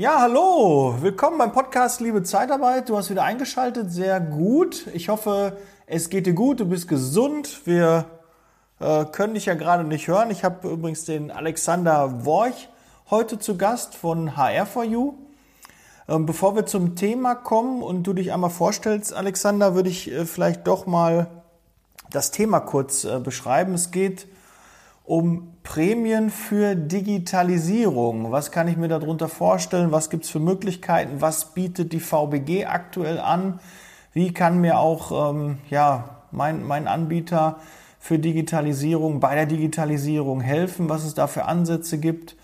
Ja, hallo, willkommen beim Podcast Liebe Zeitarbeit. Du hast wieder eingeschaltet, sehr gut. Ich hoffe, es geht dir gut, du bist gesund. Wir äh, können dich ja gerade nicht hören. Ich habe übrigens den Alexander Worch heute zu Gast von HR4U. Ähm, bevor wir zum Thema kommen und du dich einmal vorstellst, Alexander, würde ich äh, vielleicht doch mal das Thema kurz äh, beschreiben. Es geht um Prämien für Digitalisierung. Was kann ich mir darunter vorstellen? Was gibt es für Möglichkeiten? Was bietet die VBG aktuell an? Wie kann mir auch ähm, ja, mein, mein Anbieter für Digitalisierung bei der Digitalisierung helfen? Was es da für Ansätze gibt?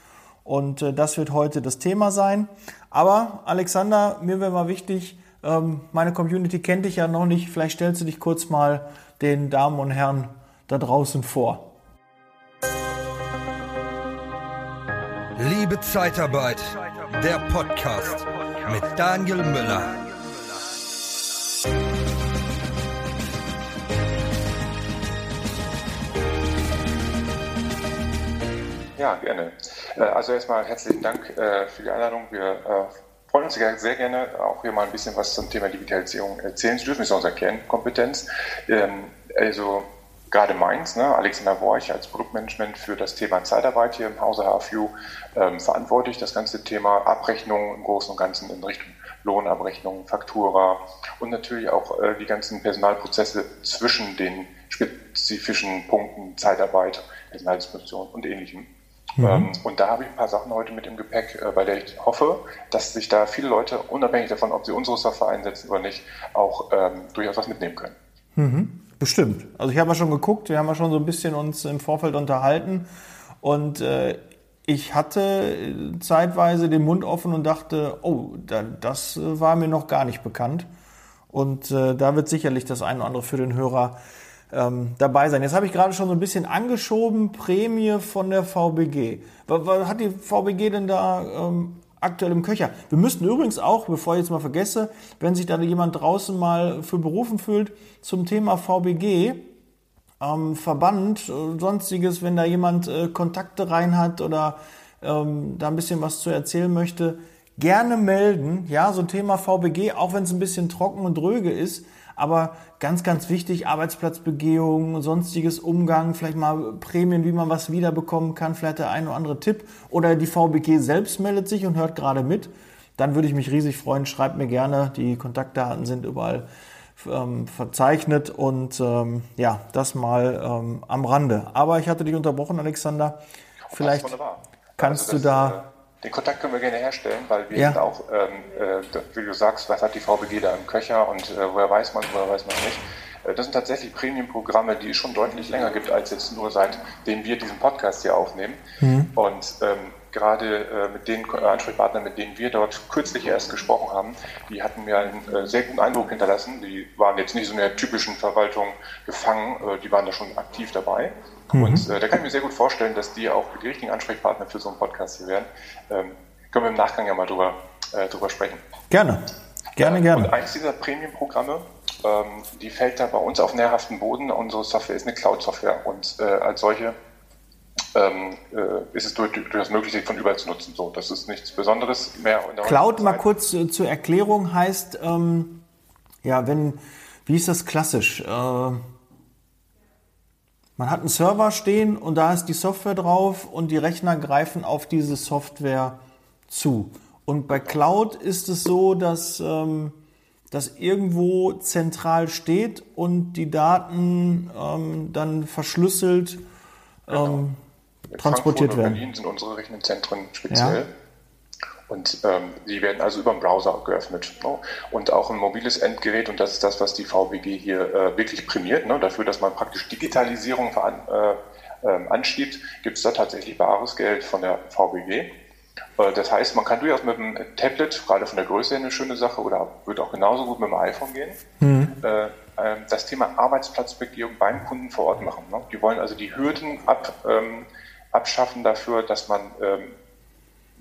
Und äh, das wird heute das Thema sein. Aber Alexander, mir wäre mal wichtig, ähm, meine Community kennt dich ja noch nicht. Vielleicht stellst du dich kurz mal den Damen und Herren da draußen vor. Liebe Zeitarbeit, der Podcast mit Daniel Müller. Ja, gerne. Äh, also erstmal herzlichen Dank äh, für die Einladung. Wir äh, freuen uns sehr gerne, auch hier mal ein bisschen was zum Thema Digitalisierung erzählen zu dürfen. Das ist unsere Kernkompetenz. Ähm, also gerade meins. Ne? Alexander Borch als Produktmanagement für das Thema Zeitarbeit hier im Hause HFU ähm, verantwortlich. Das ganze Thema Abrechnung im Großen und Ganzen in Richtung Lohnabrechnung, Faktura und natürlich auch äh, die ganzen Personalprozesse zwischen den spezifischen Punkten Zeitarbeit, Personaldisposition und ähnlichem. Mhm. Ähm, und da habe ich ein paar Sachen heute mit im Gepäck, äh, bei der ich hoffe, dass sich da viele Leute, unabhängig davon, ob sie unsere Software einsetzen oder nicht, auch ähm, durchaus was mitnehmen können. Mhm. Bestimmt. Also ich habe ja schon geguckt, wir haben ja schon so ein bisschen uns im Vorfeld unterhalten und äh, ich hatte zeitweise den Mund offen und dachte, oh, da, das war mir noch gar nicht bekannt. Und äh, da wird sicherlich das eine oder andere für den Hörer ähm, dabei sein. Jetzt habe ich gerade schon so ein bisschen angeschoben, Prämie von der VBG. Was, was hat die VBG denn da ähm, aktuell im Köcher. Wir müssten übrigens auch, bevor ich jetzt mal vergesse, wenn sich da jemand draußen mal für berufen fühlt, zum Thema VBG, ähm, Verband, äh, sonstiges, wenn da jemand äh, Kontakte rein hat oder ähm, da ein bisschen was zu erzählen möchte, gerne melden. Ja, so Thema VBG, auch wenn es ein bisschen trocken und dröge ist, aber ganz, ganz wichtig, Arbeitsplatzbegehung, sonstiges Umgang, vielleicht mal Prämien, wie man was wiederbekommen kann, vielleicht der ein oder andere Tipp. Oder die VBG selbst meldet sich und hört gerade mit. Dann würde ich mich riesig freuen. Schreibt mir gerne. Die Kontaktdaten sind überall ähm, verzeichnet und ähm, ja, das mal ähm, am Rande. Aber ich hatte dich unterbrochen, Alexander. Vielleicht kannst also du da äh, den Kontakt können wir gerne herstellen, weil wir ja. auch, ähm, äh, wie du sagst, was hat die VBG da im Köcher und äh, woher weiß man, woher weiß man nicht. Äh, das sind tatsächlich Premium-Programme, die es schon deutlich länger gibt, als jetzt nur seitdem wir diesen Podcast hier aufnehmen. Mhm. Und ähm, gerade äh, mit den Ansprechpartnern, mit denen wir dort kürzlich erst gesprochen haben, die hatten mir einen äh, sehr guten Eindruck hinterlassen. Die waren jetzt nicht so in der typischen Verwaltung gefangen, die waren da schon aktiv dabei. Mhm. Und äh, da kann ich mir sehr gut vorstellen, dass die auch die richtigen Ansprechpartner für so einen Podcast hier wären. Ähm, können wir im Nachgang ja mal drüber, äh, drüber sprechen. Gerne, gerne, gerne. Und eins dieser Premium-Programme, ähm, die fällt da bei uns auf nährhaften Boden. Unsere Software ist eine Cloud-Software und äh, als solche ähm, äh, ist es durchaus möglich, sich von überall zu nutzen. So, das ist nichts Besonderes mehr. Cloud, mal kurz äh, zur Erklärung, heißt, ähm, ja, wenn, wie ist das klassisch? Man hat einen Server stehen und da ist die Software drauf und die Rechner greifen auf diese Software zu. Und bei Cloud ist es so, dass ähm, das irgendwo zentral steht und die Daten ähm, dann verschlüsselt ähm, genau. transportiert werden. In Berlin sind unsere Rechenzentren speziell. Ja. Und ähm, die werden also über den Browser geöffnet. Ne? Und auch ein mobiles Endgerät, und das ist das, was die VBG hier äh, wirklich prämiert, ne? dafür, dass man praktisch Digitalisierung voran, äh, äh, anschiebt, gibt es da tatsächlich bares Geld von der VBG. Äh, das heißt, man kann durchaus mit dem Tablet, gerade von der Größe her eine schöne Sache, oder wird auch genauso gut mit dem iPhone gehen, mhm. Äh, ähm, das Thema Arbeitsplatzbegehung beim Kunden vor Ort machen. Ne? Die wollen also die Hürden ab, ähm, abschaffen dafür, dass man ähm,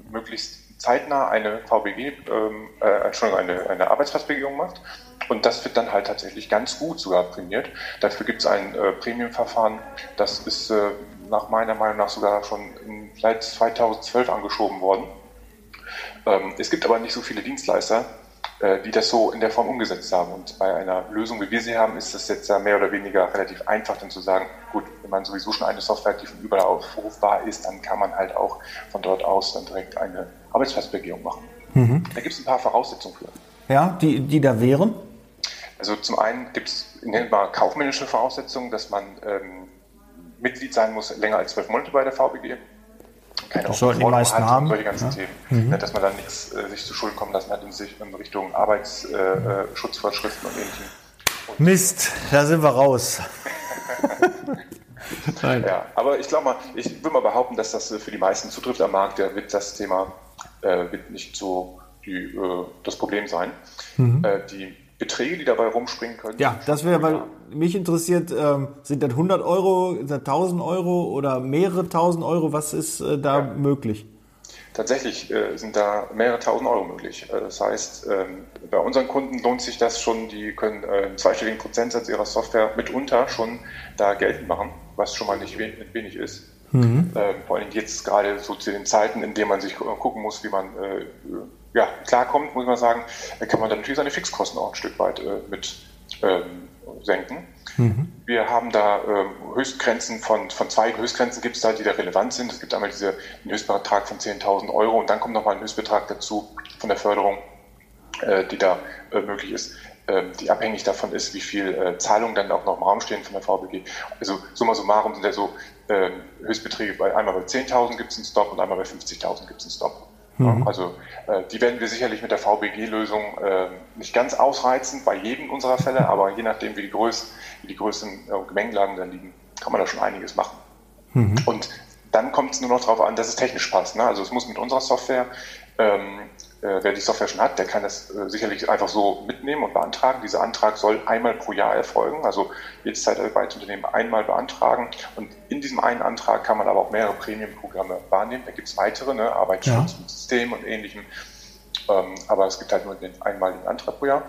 möglichst zeitnah eine VBG, ähm, äh, Entschuldigung, eine, eine Arbeitsplatzbegehung macht. Und das wird dann halt tatsächlich ganz gut sogar prämiert. Dafür gibt es ein äh, Premium-Verfahren, das ist äh, nach meiner Meinung nach sogar schon seit 2012 angeschoben worden. Ähm, es gibt aber nicht so viele Dienstleister, die das so in der Form umgesetzt haben. Und bei einer Lösung, wie wir sie haben, ist es jetzt ja mehr oder weniger relativ einfach, dann zu sagen, gut, wenn man sowieso schon eine Software hat, die von überall aufrufbar ist, dann kann man halt auch von dort aus dann direkt eine Arbeitsplatzbegehung machen. Mhm. Da gibt es ein paar Voraussetzungen für. Ja, die, die da wären? Also zum einen gibt es kaufmännische Voraussetzungen, dass man ähm, Mitglied sein muss, länger als zwölf Monate bei der VBG. Keine das sollten die meisten haben. Solche ganzen ja. Themen, mhm. dass man dann nichts äh, sich zu Schulden kommen lassen hat in, sich, in Richtung Arbeitsschutzvorschriften äh, und ähnlichem. Und Mist, da sind wir raus. ja, aber ich glaube mal, ich würde mal behaupten, dass das für die meisten zutrifft am Markt. Da wird das Thema äh, wird nicht so die, äh, das Problem sein. Mhm. Äh, die Beträge, die dabei rumspringen können. Ja, das wäre, weil mich interessiert, ähm, sind das 100 Euro, sind das 1000 Euro oder mehrere tausend Euro? Was ist äh, da ja. möglich? Tatsächlich äh, sind da mehrere tausend Euro möglich. Äh, das heißt, ähm, bei unseren Kunden lohnt sich das schon, die können äh, einen zweistelligen Prozentsatz ihrer Software mitunter schon da geltend machen, was schon mal nicht wenig ist. Mhm. Ähm, vor allem jetzt gerade so zu den Zeiten, in denen man sich gucken muss, wie man äh, ja, klarkommt, muss man sagen, kann man dann natürlich seine Fixkosten auch ein Stück weit äh, mit ähm, senken. Mhm. Wir haben da ähm, Höchstgrenzen von, von zwei Höchstgrenzen gibt es da, die da relevant sind. Es gibt einmal diese, einen Höchstbetrag von 10.000 Euro und dann kommt nochmal ein Höchstbetrag dazu von der Förderung, äh, die da äh, möglich ist, ähm, die abhängig davon ist, wie viel äh, Zahlungen dann auch noch im Raum stehen von der VBG. Also summa summarum sind ja so ähm, Höchstbeträge, bei, einmal bei 10.000 gibt es einen Stop und einmal bei 50.000 gibt es einen Stop. Mhm. Also äh, die werden wir sicherlich mit der VBG-Lösung äh, nicht ganz ausreizen bei jedem unserer Fälle, aber je nachdem, wie die, Größ wie die größten äh, Gemengenlagen dann liegen, kann man da schon einiges machen. Mhm. Und dann kommt es nur noch darauf an, dass es technisch passt. Ne? Also es muss mit unserer Software ähm, äh, wer die Software schon hat, der kann das äh, sicherlich einfach so mitnehmen und beantragen. Dieser Antrag soll einmal pro Jahr erfolgen, also jedes Zeitarbeitsunternehmen einmal beantragen. Und in diesem einen Antrag kann man aber auch mehrere Premium-Programme wahrnehmen. Da gibt es weitere, ne, Arbeitsschutz ja. mit System und ähnlichem. Ähm, aber es gibt halt nur den einmaligen Antrag pro Jahr.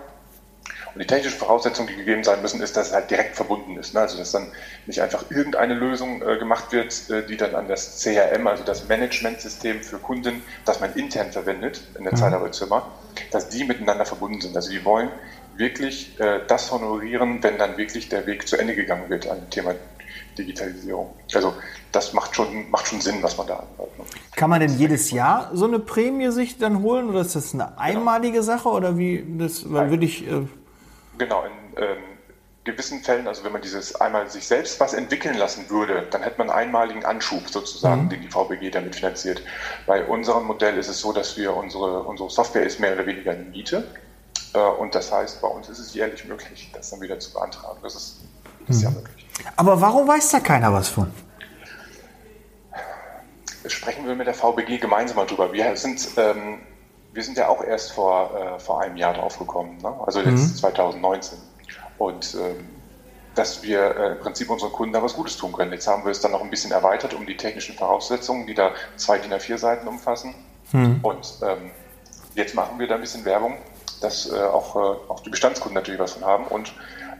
Und die technischen Voraussetzungen, die gegeben sein müssen, ist, dass es halt direkt verbunden ist. Ne? Also dass dann nicht einfach irgendeine Lösung äh, gemacht wird, äh, die dann an das CRM, also das Managementsystem für Kunden, das man intern verwendet in der mhm. Zeitarbeitszimmer, dass die miteinander verbunden sind. Also die wollen wirklich äh, das honorieren, wenn dann wirklich der Weg zu Ende gegangen wird an dem Thema Digitalisierung. Also das macht schon, macht schon Sinn, was man da anbaut. Ne? Kann man denn jedes Jahr so eine Prämie sich dann holen oder ist das eine genau. einmalige. Sache oder wie das, weil würde ich äh, Genau, in ähm, gewissen Fällen, also wenn man dieses einmal sich selbst was entwickeln lassen würde, dann hätte man einen einmaligen Anschub sozusagen, mhm. den die VBG damit finanziert. Bei unserem Modell ist es so, dass wir unsere, unsere Software ist mehr oder weniger eine Miete. Äh, und das heißt, bei uns ist es jährlich möglich, das dann wieder zu beantragen. Das ist, das ist ja mhm. möglich. Aber warum weiß da keiner was von? Sprechen wir mit der VBG gemeinsam mal drüber. Wir sind ähm, wir sind ja auch erst vor, äh, vor einem Jahr drauf gekommen, ne? also jetzt mhm. 2019. Und ähm, dass wir äh, im Prinzip unseren Kunden da was Gutes tun können. Jetzt haben wir es dann noch ein bisschen erweitert um die technischen Voraussetzungen, die da zwei DIN A4 Seiten umfassen. Mhm. Und ähm, jetzt machen wir da ein bisschen Werbung, dass äh, auch, äh, auch die Bestandskunden natürlich was von haben und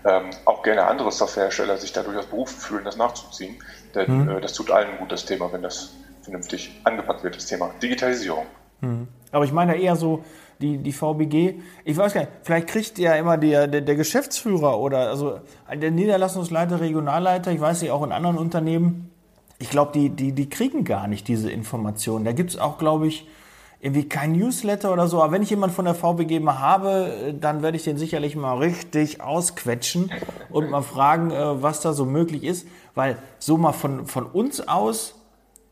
ähm, auch gerne andere Softwarehersteller sich da durchaus berufen fühlen, das nachzuziehen. Denn mhm. Äh, das tut allen gut, das Thema, wenn das vernünftig angepackt wird, das Thema Digitalisierung. Mhm. Aber ich meine eher so die, die VBG. Ich weiß gar nicht, vielleicht kriegt ja immer der, der, der Geschäftsführer oder also der Niederlassungsleiter, Regionalleiter, ich weiß nicht, auch in anderen Unternehmen, ich glaube, die, die, die kriegen gar nicht diese Informationen. Da gibt es auch, glaube ich, irgendwie kein Newsletter oder so. Aber wenn ich jemanden von der VBG mal habe, dann werde ich den sicherlich mal richtig ausquetschen und mal fragen, äh, was da so möglich ist. Weil so mal von, von uns aus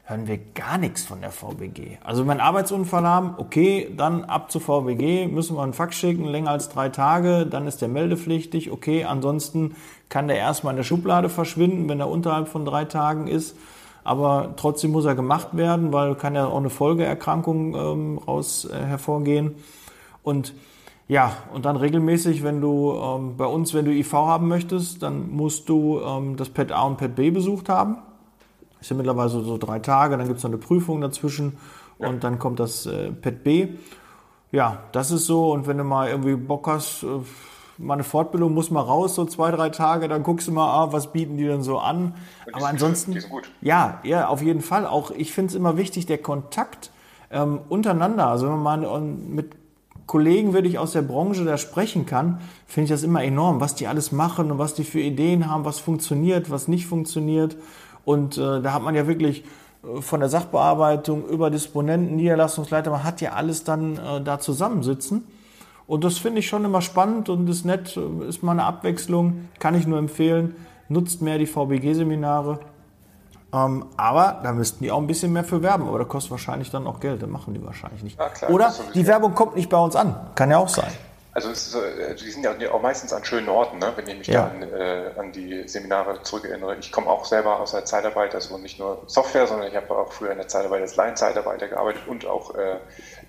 hören wir gar nichts von der VBG. Also wenn wir einen Arbeitsunfall haben, okay, dann ab zur VBG, müssen wir einen Fax schicken, länger als drei Tage, dann ist der meldepflichtig, okay, ansonsten kann der erstmal in der Schublade verschwinden, wenn er unterhalb von drei Tagen ist. Aber trotzdem muss er gemacht werden, weil kann ja auch eine Folgeerkrankung ähm, raus äh, hervorgehen. Und ja, und dann regelmäßig, wenn du ähm, bei uns, wenn du IV haben möchtest, dann musst du ähm, das PET A und PET B besucht haben. Ist ja mittlerweile so drei Tage, dann gibt es noch eine Prüfung dazwischen ja. und dann kommt das äh, PET B. Ja, das ist so. Und wenn du mal irgendwie Bock hast, äh, mal eine Fortbildung muss mal raus, so zwei, drei Tage, dann guckst du mal, ah, was bieten die denn so an. Aber ansonsten, ja, ja, auf jeden Fall. Auch ich finde es immer wichtig, der Kontakt ähm, untereinander, also wenn man mal mit Kollegen wirklich aus der Branche da sprechen kann, finde ich das immer enorm, was die alles machen und was die für Ideen haben, was funktioniert, was nicht funktioniert. Und äh, da hat man ja wirklich äh, von der Sachbearbeitung über Disponenten, Niederlassungsleiter, man hat ja alles dann äh, da zusammensitzen. Und das finde ich schon immer spannend und ist nett, äh, ist mal eine Abwechslung, kann ich nur empfehlen. Nutzt mehr die VBG-Seminare. Ähm, aber da müssten die auch ein bisschen mehr für werben, aber das kostet wahrscheinlich dann auch Geld, das machen die wahrscheinlich nicht. Klar, Oder die Werbung kommt nicht bei uns an, kann ja auch sein. Also ist, äh, die sind ja auch meistens an schönen Orten, ne? wenn ich mich ja. da an, äh, an, die Seminare zurückerinnere. Ich komme auch selber aus der Zeitarbeit, also nicht nur Software, sondern ich habe auch früher in der Zeitarbeit als Laienzeitarbeiter gearbeitet und auch äh,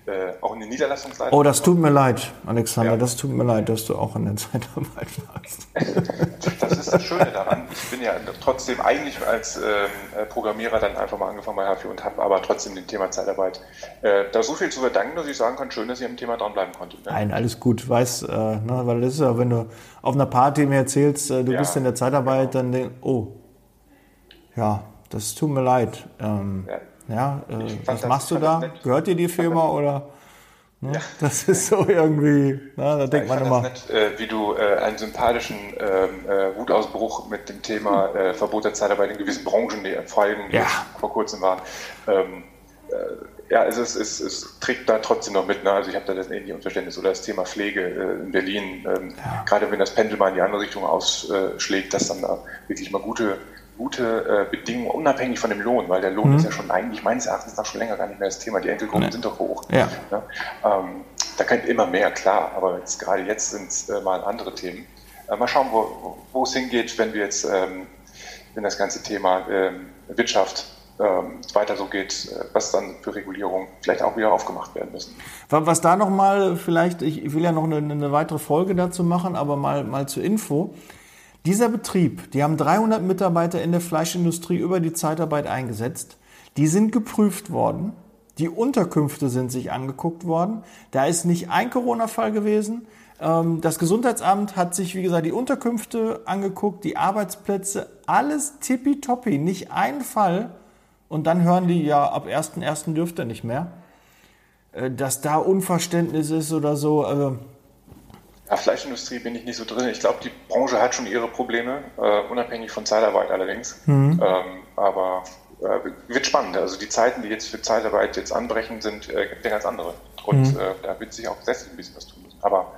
äh, auch in den Niederlassungsleitung. Oh, das tut mir leid, Alexander, ja. das tut mir leid, dass du auch in der Zeitarbeit warst. das ist das Schöne daran. Ich bin ja trotzdem eigentlich als ähm, äh, Programmierer dann einfach mal angefangen bei H4 und habe aber trotzdem dem Thema Zeitarbeit äh, da so viel zu verdanken, dass ich sagen kann, schön, dass ihr am Thema dranbleiben konntet. Ne? Nein, alles gut, weiß, äh, ne, weil das ist ja, wenn du auf einer Party mir erzählst, äh, du ja, bist in der Zeitarbeit, genau. dann denk, oh, ja, das tut mir leid. Ähm, ja ja, äh, was machst du da? Gehört dir die Firma oder? Ne? Ja. Das ist so irgendwie, na, da denkt ja, man immer. Nett, äh, wie du äh, einen sympathischen ähm, äh, Wutausbruch mit dem Thema äh, Verbot der Zeitarbeit in gewissen Branchen, die Folgen ja. vor kurzem waren. Ähm, äh, ja, es, es, es, trägt da trotzdem noch mit. Ne? Also ich habe da das ähnliche Unverständnis. Oder das Thema Pflege äh, in Berlin, ähm, ja. gerade wenn das Pendel mal in die andere Richtung ausschlägt, dass dann da wirklich mal gute gute äh, Bedingungen, unabhängig von dem Lohn, weil der Lohn mhm. ist ja schon eigentlich meines Erachtens nach schon länger gar nicht mehr das Thema. Die Enkelgruppen nee. sind doch hoch. Ja. ja? Ähm, da könnte immer mehr, klar, aber jetzt, gerade jetzt sind es äh, mal andere Themen. Äh, mal schauen, wo, es hingeht, wenn wir jetzt, ähm, wenn das ganze Thema ähm, Wirtschaft ähm, weiter so geht, äh, was dann für Regulierungen vielleicht auch wieder aufgemacht werden müssen. Was da nochmal vielleicht, ich will ja noch eine, eine weitere Folge dazu machen, aber mal, mal zur Info. Dieser Betrieb, die haben 300 Mitarbeiter in der Fleischindustrie über die Zeitarbeit eingesetzt. Die sind geprüft worden. Die Unterkünfte sind sich angeguckt worden. Da ist nicht ein Corona-Fall gewesen. Ähm, das Gesundheitsamt hat sich, wie gesagt, die Unterkünfte angeguckt, die Arbeitsplätze, alles tippitoppi, nicht ein Fall. Und dann hören die, ja, ab 1.1. dürfte nicht mehr. Äh, dass da Unverständnis ist oder so, also ja, Fleischindustrie bin ich nicht so drin. Ich glaube, die Branche hat schon ihre Probleme, äh, unabhängig von Zeitarbeit allerdings. Mhm. Ähm, aber äh, wird spannend. Also die Zeiten, die jetzt für Zeitarbeit jetzt anbrechen, sind äh, ganz andere. Und mhm. äh, da wird sich auch gesetzlich ein bisschen was tun müssen. Aber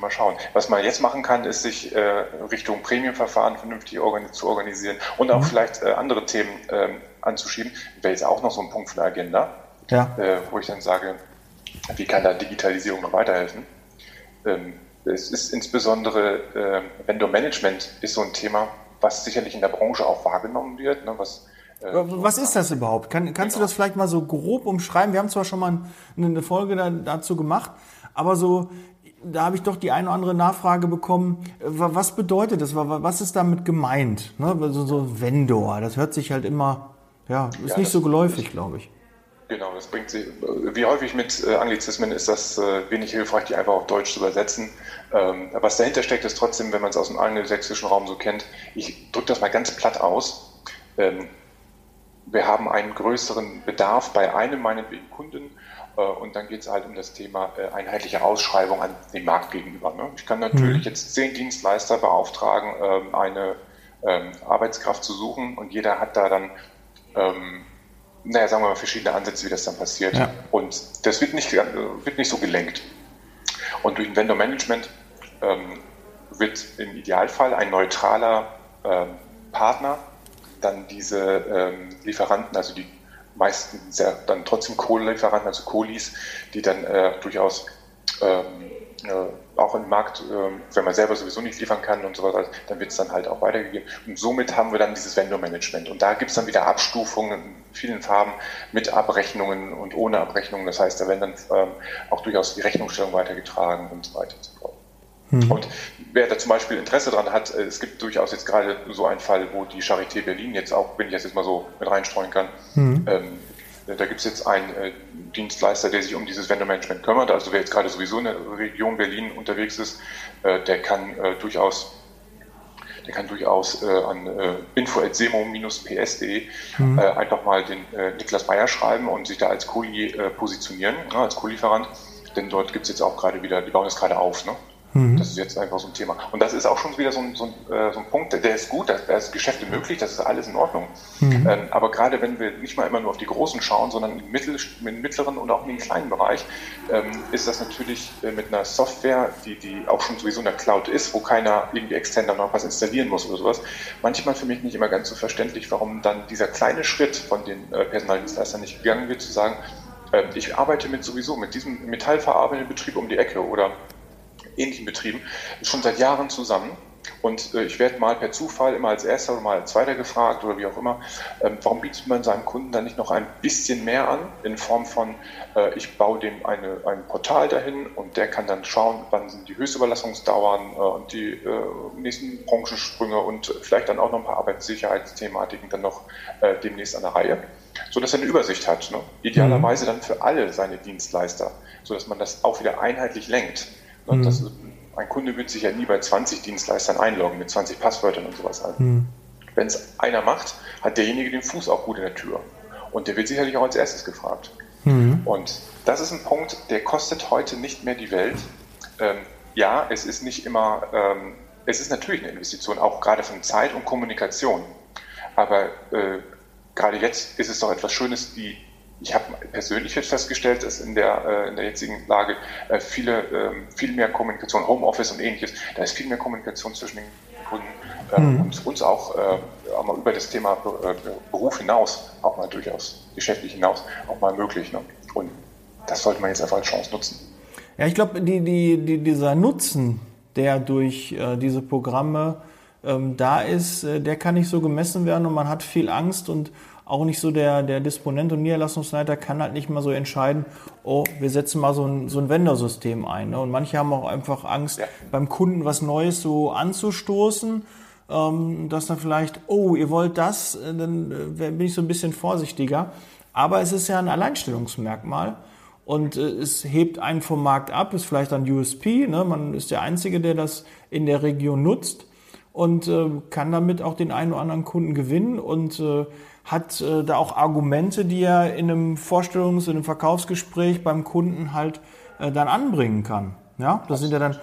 mal schauen. Was man jetzt machen kann, ist sich äh, Richtung Premiumverfahren vernünftig organi zu organisieren und auch mhm. vielleicht äh, andere Themen äh, anzuschieben. Wäre jetzt auch noch so ein Punkt für die Agenda, ja. äh, wo ich dann sage, wie kann da Digitalisierung noch weiterhelfen? Ähm, es ist insbesondere äh, Vendor Management ist so ein Thema, was sicherlich in der Branche auch wahrgenommen wird. Ne, was, äh, was ist das überhaupt? Kann, kannst genau. du das vielleicht mal so grob umschreiben? Wir haben zwar schon mal eine Folge da, dazu gemacht, aber so, da habe ich doch die eine oder andere Nachfrage bekommen. Was bedeutet das? Was ist damit gemeint? Ne? So, so Vendor, das hört sich halt immer, ja, ist ja, nicht so geläufig, glaube ich. Genau, das bringt sie. Wie häufig mit äh, Anglizismen ist das äh, wenig hilfreich, die einfach auf Deutsch zu übersetzen. Ähm, was dahinter steckt, ist trotzdem, wenn man es aus dem angelsächsischen Raum so kennt, ich drücke das mal ganz platt aus. Ähm, wir haben einen größeren Bedarf bei einem meinetwegen Kunden äh, und dann geht es halt um das Thema einheitliche Ausschreibung an den Markt gegenüber. Ne? Ich kann natürlich mhm. jetzt zehn Dienstleister beauftragen, ähm, eine Arbeitskraft zu suchen und jeder hat da dann naja, sagen wir mal, verschiedene Ansätze, wie das dann passiert. Ja. Und das wird nicht, wird nicht so gelenkt. Und durch ein Vendor-Management ähm, wird im Idealfall ein neutraler ähm, Partner dann diese ähm, Lieferanten, also die meisten sehr, dann trotzdem Kohlelieferanten, also Kohlis, die dann äh, durchaus ähm, äh, auch im Markt, äh, wenn man selber sowieso nicht liefern kann und so weiter, dann wird es dann halt auch weitergegeben. Und somit haben wir dann dieses Vendor-Management. Und da gibt es dann wieder Abstufungen in vielen Farben mit Abrechnungen und ohne Abrechnungen. Das heißt, da werden dann ähm, auch durchaus die Rechnungsstellung weitergetragen und so weiter und so fort. Mhm. Und wer da zum Beispiel Interesse daran hat, äh, es gibt durchaus jetzt gerade so einen Fall, wo die Charité Berlin jetzt auch, wenn ich das jetzt mal so mit reinstreuen kann, mhm. ähm, da gibt es jetzt einen äh, Dienstleister, der sich um dieses Vendor-Management kümmert. Also wer jetzt gerade sowieso in der Region Berlin unterwegs ist, äh, der kann äh, durchaus der kann durchaus äh, an äh, info.semo-ps.de mhm. äh, einfach mal den äh, Niklas Meyer schreiben und sich da als Kuli äh, positionieren, als Co-Lieferant. Denn dort gibt es jetzt auch gerade wieder, die bauen jetzt gerade auf. Ne? Mhm. Das ist jetzt einfach so ein Thema. Und das ist auch schon wieder so ein, so ein, äh, so ein Punkt, der ist gut, da ist Geschäfte möglich, das ist alles in Ordnung. Mhm. Ähm, aber gerade wenn wir nicht mal immer nur auf die Großen schauen, sondern im, mittel, im mittleren und auch in den kleinen Bereich, ähm, ist das natürlich äh, mit einer Software, die, die auch schon sowieso in der Cloud ist, wo keiner irgendwie extern dann noch was installieren muss oder sowas, manchmal für mich nicht immer ganz so verständlich, warum dann dieser kleine Schritt von den äh, Personaldienstleistern nicht gegangen wird, zu sagen, äh, ich arbeite mit sowieso mit diesem metallverarbeitenden Betrieb um die Ecke oder ähnlichen Betrieben schon seit Jahren zusammen. Und äh, ich werde mal per Zufall immer als Erster oder mal als Zweiter gefragt oder wie auch immer, ähm, warum bietet man seinem Kunden dann nicht noch ein bisschen mehr an, in Form von, äh, ich baue dem eine, ein Portal dahin und der kann dann schauen, wann sind die Höchstüberlassungsdauern äh, und die äh, nächsten Branchensprünge und vielleicht dann auch noch ein paar Arbeitssicherheitsthematiken dann noch äh, demnächst an der Reihe, sodass er eine Übersicht hat. Ne? Idealerweise dann für alle seine Dienstleister, sodass man das auch wieder einheitlich lenkt. Mhm. Das, ein Kunde wird sich ja nie bei 20 Dienstleistern einloggen mit 20 Passwörtern und sowas. Mhm. Wenn es einer macht, hat derjenige den Fuß auch gut in der Tür. Und der wird sicherlich auch als erstes gefragt. Mhm. Und das ist ein Punkt, der kostet heute nicht mehr die Welt. Ähm, ja, es ist nicht immer, ähm, es ist natürlich eine Investition, auch gerade von Zeit und Kommunikation. Aber äh, gerade jetzt ist es doch etwas Schönes, die ich habe persönlich jetzt festgestellt, dass in der, äh, in der jetzigen Lage äh, viele, ähm, viel mehr Kommunikation, Homeoffice und ähnliches, da ist viel mehr Kommunikation zwischen den Kunden ähm, mhm. und uns auch, äh, auch mal über das Thema Beruf hinaus, auch mal durchaus geschäftlich hinaus, auch mal möglich. Ne? Und das sollte man jetzt einfach als Chance nutzen. Ja, ich glaube, die, die, die, dieser Nutzen, der durch äh, diese Programme ähm, da ist, äh, der kann nicht so gemessen werden und man hat viel Angst und auch nicht so der, der Disponent und Niederlassungsleiter kann halt nicht mal so entscheiden, oh, wir setzen mal so ein, so ein Vendor-System ein. Ne? Und manche haben auch einfach Angst, ja. beim Kunden was Neues so anzustoßen, ähm, dass dann vielleicht, oh, ihr wollt das, äh, dann äh, bin ich so ein bisschen vorsichtiger. Aber es ist ja ein Alleinstellungsmerkmal und äh, es hebt einen vom Markt ab, ist vielleicht ein USP. Ne? Man ist der Einzige, der das in der Region nutzt und äh, kann damit auch den einen oder anderen Kunden gewinnen und äh, hat äh, da auch Argumente, die er in einem Vorstellungs-, in einem Verkaufsgespräch beim Kunden halt äh, dann anbringen kann. Ja, das sind ja dann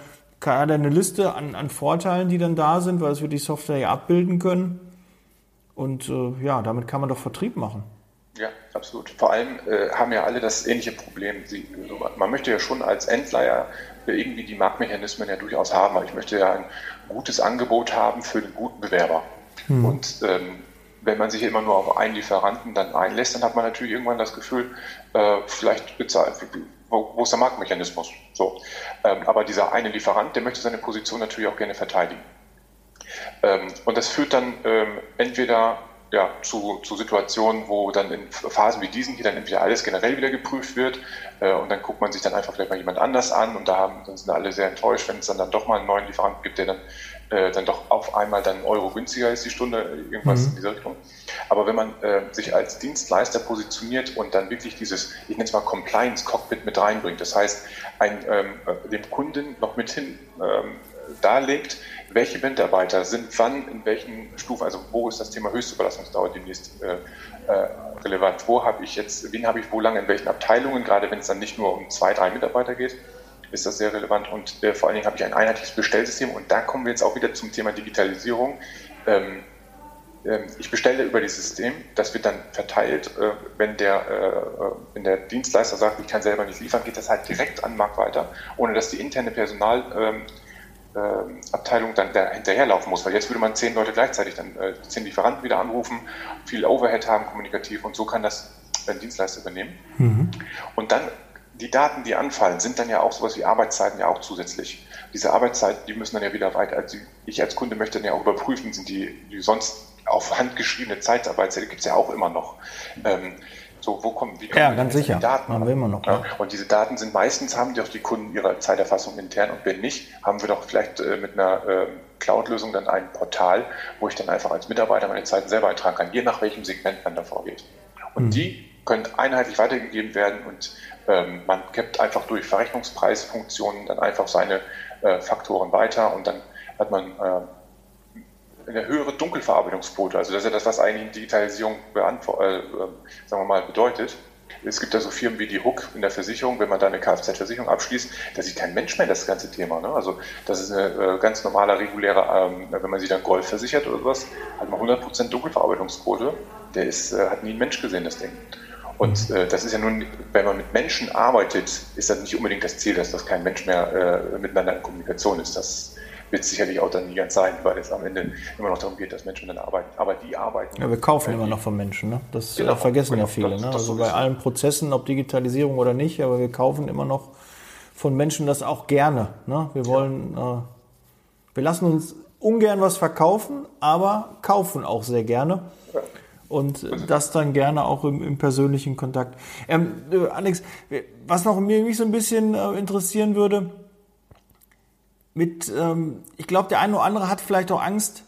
hat er eine Liste an, an Vorteilen, die dann da sind, weil es wird die Software ja abbilden können. Und äh, ja, damit kann man doch Vertrieb machen. Ja, absolut. Vor allem äh, haben ja alle das ähnliche Problem. Sie, man möchte ja schon als Endleier irgendwie die Marktmechanismen ja durchaus haben. Ich möchte ja ein gutes Angebot haben für den guten Bewerber. Hm. Und ähm, wenn man sich immer nur auf einen Lieferanten dann einlässt, dann hat man natürlich irgendwann das Gefühl, äh, vielleicht bezahlt, wo, wo, ist der Marktmechanismus? So. Ähm, aber dieser eine Lieferant, der möchte seine Position natürlich auch gerne verteidigen. Ähm, und das führt dann ähm, entweder ja, zu, zu Situationen, wo dann in Phasen wie diesen hier dann entweder alles generell wieder geprüft wird äh, und dann guckt man sich dann einfach vielleicht mal jemand anders an und da haben, dann sind alle sehr enttäuscht, wenn es dann, dann doch mal einen neuen Lieferanten gibt, der dann äh, dann doch auf einmal dann Euro günstiger ist die Stunde, irgendwas mhm. in dieser Richtung. Aber wenn man äh, sich als Dienstleister positioniert und dann wirklich dieses, ich nenne es mal Compliance-Cockpit mit reinbringt, das heißt, ein, ähm, äh, dem Kunden noch mit hin ähm, darlegt, welche Mitarbeiter sind wann in welchen Stufen, also wo ist das Thema Höchstüberlassungsdauer demnächst äh, äh, relevant, wo habe ich jetzt, wen habe ich wo lange in welchen Abteilungen, gerade wenn es dann nicht nur um zwei, drei Mitarbeiter geht, ist das sehr relevant und äh, vor allen Dingen habe ich ein einheitliches Bestellsystem und da kommen wir jetzt auch wieder zum Thema Digitalisierung. Ähm, ähm, ich bestelle über dieses System, das wird dann verteilt. Äh, wenn, der, äh, wenn der Dienstleister sagt, ich kann selber nicht liefern, geht das halt direkt an Markt weiter, ohne dass die interne Personalabteilung ähm, dann da hinterherlaufen muss, weil jetzt würde man zehn Leute gleichzeitig dann zehn Lieferanten wieder anrufen, viel Overhead haben kommunikativ und so kann das ein Dienstleister übernehmen. Mhm. Und dann die Daten, die anfallen, sind dann ja auch sowas wie Arbeitszeiten ja auch zusätzlich. Diese Arbeitszeiten, die müssen dann ja wieder weiter, also ich als Kunde möchte dann ja auch überprüfen, sind die, die sonst auf Hand geschriebene Zeitarbeitszeit, gibt es ja auch immer noch. Ähm, so, wo kommen, wie kommen ja, ganz sicher. die Daten? Haben wir immer noch. Ja. Und diese Daten sind meistens, haben die auch die Kunden ihre Zeiterfassung intern und wenn nicht, haben wir doch vielleicht äh, mit einer äh, Cloud-Lösung dann ein Portal, wo ich dann einfach als Mitarbeiter meine Zeiten selber eintragen kann, je nach welchem Segment man da vorgeht. Und mhm. die können einheitlich weitergegeben werden und ähm, man gibt einfach durch Verrechnungspreisfunktionen dann einfach seine äh, Faktoren weiter und dann hat man äh, eine höhere Dunkelverarbeitungsquote. Also das ist ja das, was eigentlich Digitalisierung äh, äh, sagen wir mal, bedeutet. Es gibt ja so Firmen wie die Hook in der Versicherung, wenn man da eine Kfz-Versicherung abschließt, da sieht kein Mensch mehr das ganze Thema. Ne? Also das ist eine äh, ganz normale, reguläre, ähm, wenn man sich dann Golf versichert oder sowas, hat man 100% Dunkelverarbeitungsquote. Der ist, äh, hat nie ein Mensch gesehen, das Ding. Und äh, das ist ja nun, wenn man mit Menschen arbeitet, ist das nicht unbedingt das Ziel, dass das kein Mensch mehr äh, miteinander in Kommunikation ist. Das wird sicherlich auch dann nie ganz sein, weil es am Ende immer noch darum geht, dass Menschen dann arbeiten. Aber die arbeiten. Ja, wir kaufen immer noch von Menschen. Ne? Das genau, vergessen genau, ja viele. Das, ne? also bei allen Prozessen, ob Digitalisierung oder nicht, aber wir kaufen immer noch von Menschen das auch gerne. Ne? Wir wollen, ja. äh, wir lassen uns ungern was verkaufen, aber kaufen auch sehr gerne. Ja. Und das dann gerne auch im, im persönlichen Kontakt. Ähm, äh, Alex, was noch mich so ein bisschen äh, interessieren würde, mit, ähm, ich glaube, der eine oder andere hat vielleicht auch Angst,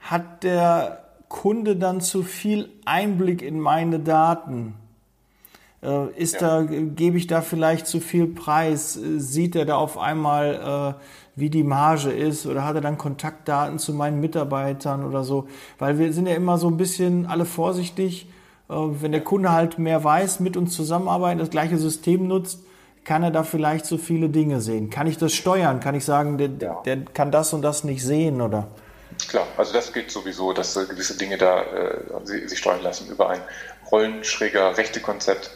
hat der Kunde dann zu viel Einblick in meine Daten? Äh, ist ja. da, gebe ich da vielleicht zu viel Preis? Sieht er da auf einmal, äh, wie die Marge ist? Oder hat er dann Kontaktdaten zu meinen Mitarbeitern oder so? Weil wir sind ja immer so ein bisschen alle vorsichtig. Äh, wenn der Kunde halt mehr weiß, mit uns zusammenarbeitet, das gleiche System nutzt, kann er da vielleicht so viele Dinge sehen? Kann ich das steuern? Kann ich sagen, der, ja. der kann das und das nicht sehen, oder? Klar, also das geht sowieso, dass gewisse Dinge da äh, sich steuern lassen über ein rollenschräger Rechte-Konzept.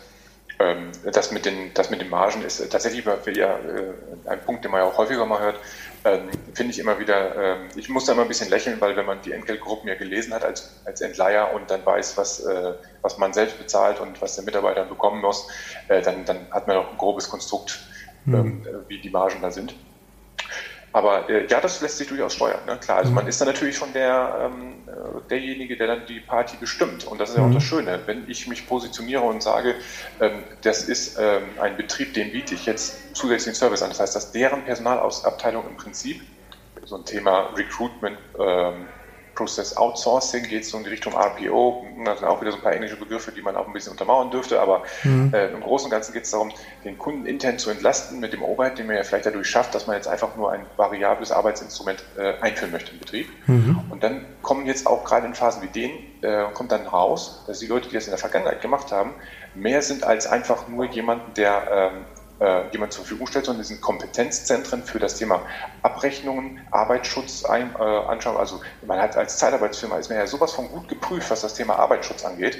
Ähm, das, mit den, das mit den Margen ist äh, tatsächlich ja, äh, ein Punkt, den man ja auch häufiger mal hört ähm, finde ich immer wieder, ähm, ich muss da immer ein bisschen lächeln, weil wenn man die Entgeltgruppen ja gelesen hat als, als Entleiher und dann weiß, was, äh, was man selbst bezahlt und was der Mitarbeiter bekommen muss, äh, dann, dann hat man auch ein grobes Konstrukt, mhm. ähm, wie die Margen da sind. Aber äh, ja, das lässt sich durchaus steuern. Ne? Klar, also mhm. man ist dann natürlich schon der, ähm, äh, derjenige, der dann die Party bestimmt. Und das ist ja auch mhm. das Schöne. Wenn ich mich positioniere und sage, ähm, das ist ähm, ein Betrieb, dem biete ich jetzt zusätzlichen Service an. Das heißt, dass deren Personalabteilung im Prinzip so ein Thema Recruitment, ähm, Process Outsourcing geht so in die Richtung RPO. Das sind auch wieder so ein paar englische Begriffe, die man auch ein bisschen untermauern dürfte. Aber mhm. äh, im Großen und Ganzen geht es darum, den Kunden intern zu entlasten mit dem Overhead, den man ja vielleicht dadurch schafft, dass man jetzt einfach nur ein variables Arbeitsinstrument äh, einführen möchte im Betrieb. Mhm. Und dann kommen jetzt auch gerade in Phasen wie denen, äh, kommt dann raus, dass die Leute, die das in der Vergangenheit gemacht haben, mehr sind als einfach nur jemanden, der ähm, äh, jemand zur Verfügung stellt, sondern die sind Kompetenzzentren für das Thema Abrechnungen, Arbeitsschutz ein, äh, anschauen. Also man hat als Zeitarbeitsfirma ist man ja sowas von gut geprüft, was das Thema Arbeitsschutz angeht,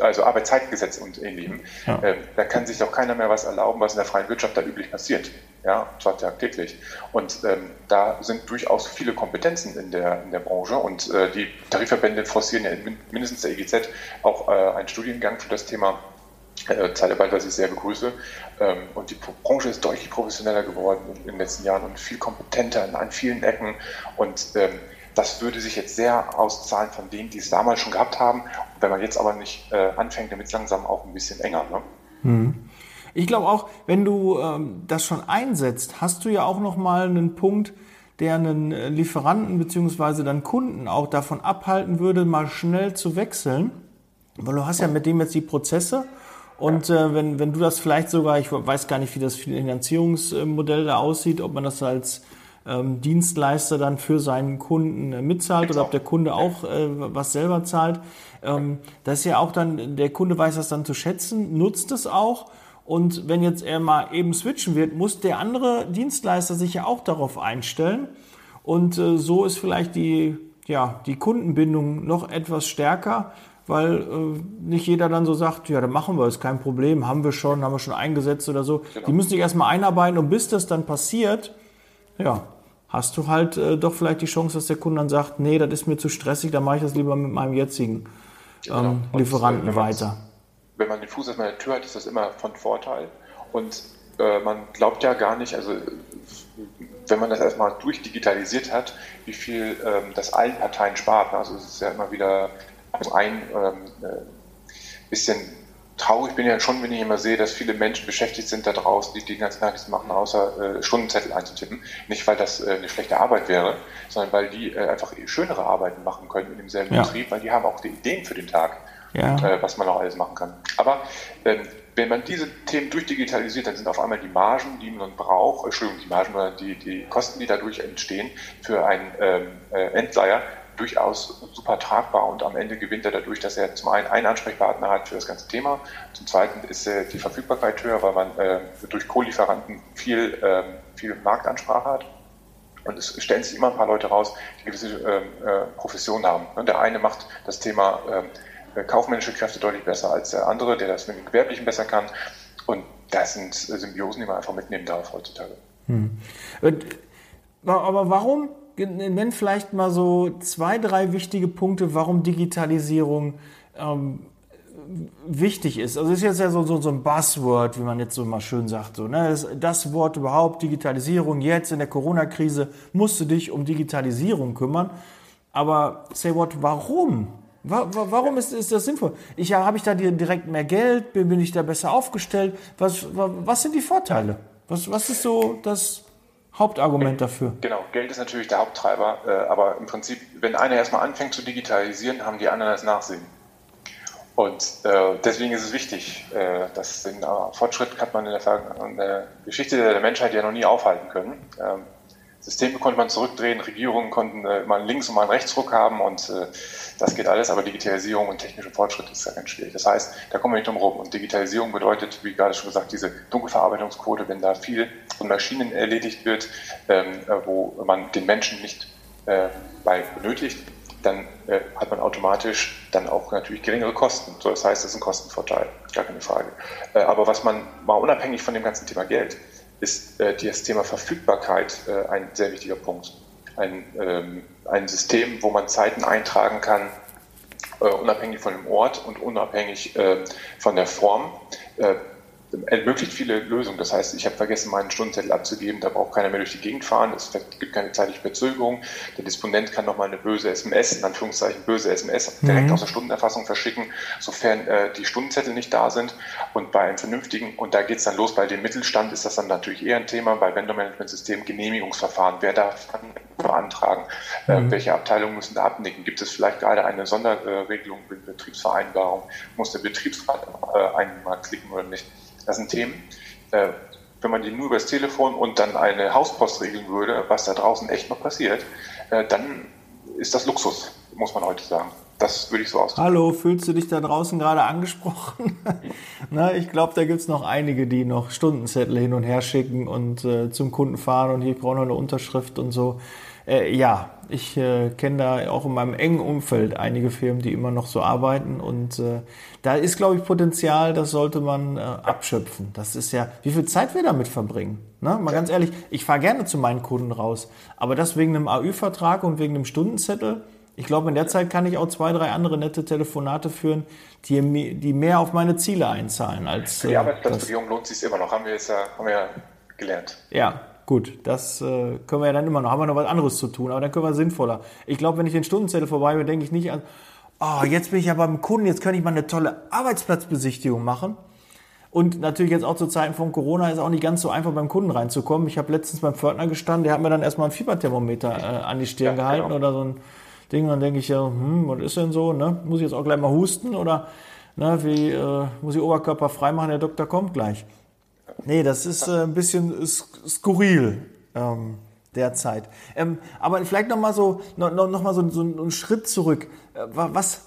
also Arbeitszeitgesetz und ähnlichem. Ja. Äh, da kann sich doch keiner mehr was erlauben, was in der freien Wirtschaft da üblich passiert. Ja, zwar tagtäglich. Und ähm, da sind durchaus viele Kompetenzen in der, in der Branche und äh, die Tarifverbände forcieren ja mindestens der EGZ auch äh, einen Studiengang für das Thema äh, Zeitarbeit, was ich sehr begrüße. Ähm, und die Branche ist deutlich professioneller geworden in den letzten Jahren und viel kompetenter an vielen Ecken. Und ähm, das würde sich jetzt sehr auszahlen von denen, die es damals schon gehabt haben. Wenn man jetzt aber nicht äh, anfängt, dann wird es langsam auch ein bisschen enger. Ne? Mhm. Ich glaube auch, wenn du ähm, das schon einsetzt, hast du ja auch nochmal einen Punkt, der einen Lieferanten bzw. dann Kunden auch davon abhalten würde, mal schnell zu wechseln. Weil du hast ja mit dem jetzt die Prozesse und äh, wenn, wenn du das vielleicht sogar, ich weiß gar nicht, wie das Finanzierungsmodell da aussieht, ob man das als ähm, Dienstleister dann für seinen Kunden äh, mitzahlt oder ob der Kunde auch äh, was selber zahlt. Ähm, das ist ja auch dann, der Kunde weiß das dann zu schätzen, nutzt es auch. Und wenn jetzt er mal eben switchen wird, muss der andere Dienstleister sich ja auch darauf einstellen. Und äh, so ist vielleicht die, ja, die Kundenbindung noch etwas stärker weil äh, nicht jeder dann so sagt, ja, dann machen wir, ist kein Problem, haben wir schon, haben wir schon eingesetzt oder so. Genau. Die müssen sich erstmal einarbeiten und bis das dann passiert, ja, hast du halt äh, doch vielleicht die Chance, dass der Kunde dann sagt, nee, das ist mir zu stressig, dann mache ich das lieber mit meinem jetzigen ähm, genau. Lieferanten und, weiter. Wenn man den Fuß erstmal in der Tür hat, ist das immer von Vorteil. Und äh, man glaubt ja gar nicht, also wenn man das erstmal durchdigitalisiert hat, wie viel ähm, das allen Parteien spart. Also es ist ja immer wieder ein ähm, äh, bisschen traurig bin ja schon, wenn ich immer sehe, dass viele Menschen beschäftigt sind da draußen, die den ganzen Tag nichts machen, außer äh, Stundenzettel einzutippen. Nicht, weil das äh, eine schlechte Arbeit wäre, sondern weil die äh, einfach schönere Arbeiten machen können in demselben ja. Betrieb, weil die haben auch die Ideen für den Tag, ja. äh, was man auch alles machen kann. Aber ähm, wenn man diese Themen durchdigitalisiert, dann sind auf einmal die Margen, die man braucht, Entschuldigung, die Margen oder die, die Kosten, die dadurch entstehen für einen ähm, äh, durchaus super tragbar und am Ende gewinnt er dadurch, dass er zum einen einen Ansprechpartner hat für das ganze Thema, zum zweiten ist äh, die Verfügbarkeit höher, weil man äh, durch Co-Lieferanten viel, äh, viel Marktansprache hat. Und es stellen sich immer ein paar Leute raus, die gewisse ähm, äh, Professionen haben. Und der eine macht das Thema äh, kaufmännische Kräfte deutlich besser als der andere, der das mit dem Gewerblichen besser kann. Und das sind Symbiosen, die man einfach mitnehmen darf heutzutage. Hm. Aber warum, nenn vielleicht mal so zwei, drei wichtige Punkte, warum Digitalisierung ähm, wichtig ist. Also es ist jetzt ja so, so, so ein Buzzword, wie man jetzt so mal schön sagt. So, ne? das, das Wort überhaupt, Digitalisierung, jetzt in der Corona-Krise musst du dich um Digitalisierung kümmern. Aber say what, warum? Warum ist, ist das sinnvoll? Ich, habe ich da direkt mehr Geld? Bin, ich da besser aufgestellt? Was, was sind die Vorteile? Was, was ist so das Hauptargument dafür? Genau, Geld ist natürlich der Haupttreiber, äh, aber im Prinzip, wenn einer erstmal anfängt zu digitalisieren, haben die anderen das Nachsehen. Und äh, deswegen ist es wichtig, äh, dass den Fortschritt hat man in der, Geschichte der Menschheit ja noch nie aufhalten können. Ähm, Systeme konnte man zurückdrehen, Regierungen konnten äh, mal einen Links- und mal einen Rechtsruck haben und äh, das geht alles, aber Digitalisierung und technischer Fortschritt ist ja ganz schwierig. Das heißt, da kommen wir nicht drum rum. Und Digitalisierung bedeutet, wie gerade schon gesagt, diese Dunkelverarbeitungsquote, wenn da viel von Maschinen erledigt wird, ähm, äh, wo man den Menschen nicht äh, bei benötigt, dann äh, hat man automatisch dann auch natürlich geringere Kosten. So, das heißt, das ist ein Kostenvorteil, gar keine Frage. Äh, aber was man mal unabhängig von dem ganzen Thema Geld, ist äh, das Thema Verfügbarkeit äh, ein sehr wichtiger Punkt. Ein, ähm, ein System, wo man Zeiten eintragen kann, äh, unabhängig von dem Ort und unabhängig äh, von der Form. Ermöglicht viele Lösungen. Das heißt, ich habe vergessen, meinen Stundenzettel abzugeben, da braucht keiner mehr durch die Gegend fahren, es gibt keine zeitliche Verzögerung. Der Disponent kann nochmal eine böse SMS, in Anführungszeichen böse SMS, direkt mhm. aus der Stundenerfassung verschicken, sofern äh, die Stundenzettel nicht da sind. Und bei einem vernünftigen, und da geht es dann los, bei dem Mittelstand ist das dann natürlich eher ein Thema, bei Vendor-Management-System Genehmigungsverfahren, wer darf beantragen, äh, mhm. äh, welche Abteilungen müssen da abnicken, gibt es vielleicht gerade eine Sonderregelung mit Betriebsvereinbarung, muss der Betriebsrat äh, einmal klicken oder nicht. Das sind Themen, äh, wenn man die nur übers Telefon und dann eine Hauspost regeln würde, was da draußen echt noch passiert, äh, dann ist das Luxus, muss man heute sagen. Das würde ich so ausdrücken. Hallo, fühlst du dich da draußen gerade angesprochen? Na, ich glaube, da gibt es noch einige, die noch Stundenzettel hin und her schicken und äh, zum Kunden fahren und hier brauche noch eine Unterschrift und so. Äh, ja, ich äh, kenne da auch in meinem engen Umfeld einige Firmen, die immer noch so arbeiten und äh, da ist, glaube ich, Potenzial, das sollte man äh, abschöpfen. Das ist ja, wie viel Zeit wir damit verbringen. Ne? Mal ganz ehrlich, ich fahre gerne zu meinen Kunden raus, aber das wegen einem AÜ-Vertrag und wegen einem Stundenzettel. Ich glaube, in der Zeit kann ich auch zwei, drei andere nette Telefonate führen, die, die mehr auf meine Ziele einzahlen. Als, Für die äh, Arbeitsplatzbegehung lohnt sich immer noch, haben wir jetzt ja, haben wir ja gelernt. Ja, Gut, das äh, können wir ja dann immer noch. Haben wir noch was anderes zu tun, aber dann können wir sinnvoller. Ich glaube, wenn ich den Stundenzettel vorbei bin, denke ich nicht an, oh, jetzt bin ich ja beim Kunden, jetzt könnte ich mal eine tolle Arbeitsplatzbesichtigung machen. Und natürlich jetzt auch zu Zeiten von Corona ist auch nicht ganz so einfach beim Kunden reinzukommen. Ich habe letztens beim Pförtner gestanden, der hat mir dann erstmal ein Fieberthermometer äh, an die Stirn ja, gehalten genau. oder so ein Ding. Und dann denke ich ja, hm, was ist denn so? Ne? Muss ich jetzt auch gleich mal husten oder ne, wie äh, muss ich Oberkörper frei machen? Der Doktor kommt gleich. Nee, das ist äh, ein bisschen skurril ähm, derzeit. Ähm, aber vielleicht noch mal so, noch, noch so, so einen Schritt zurück. Äh, was,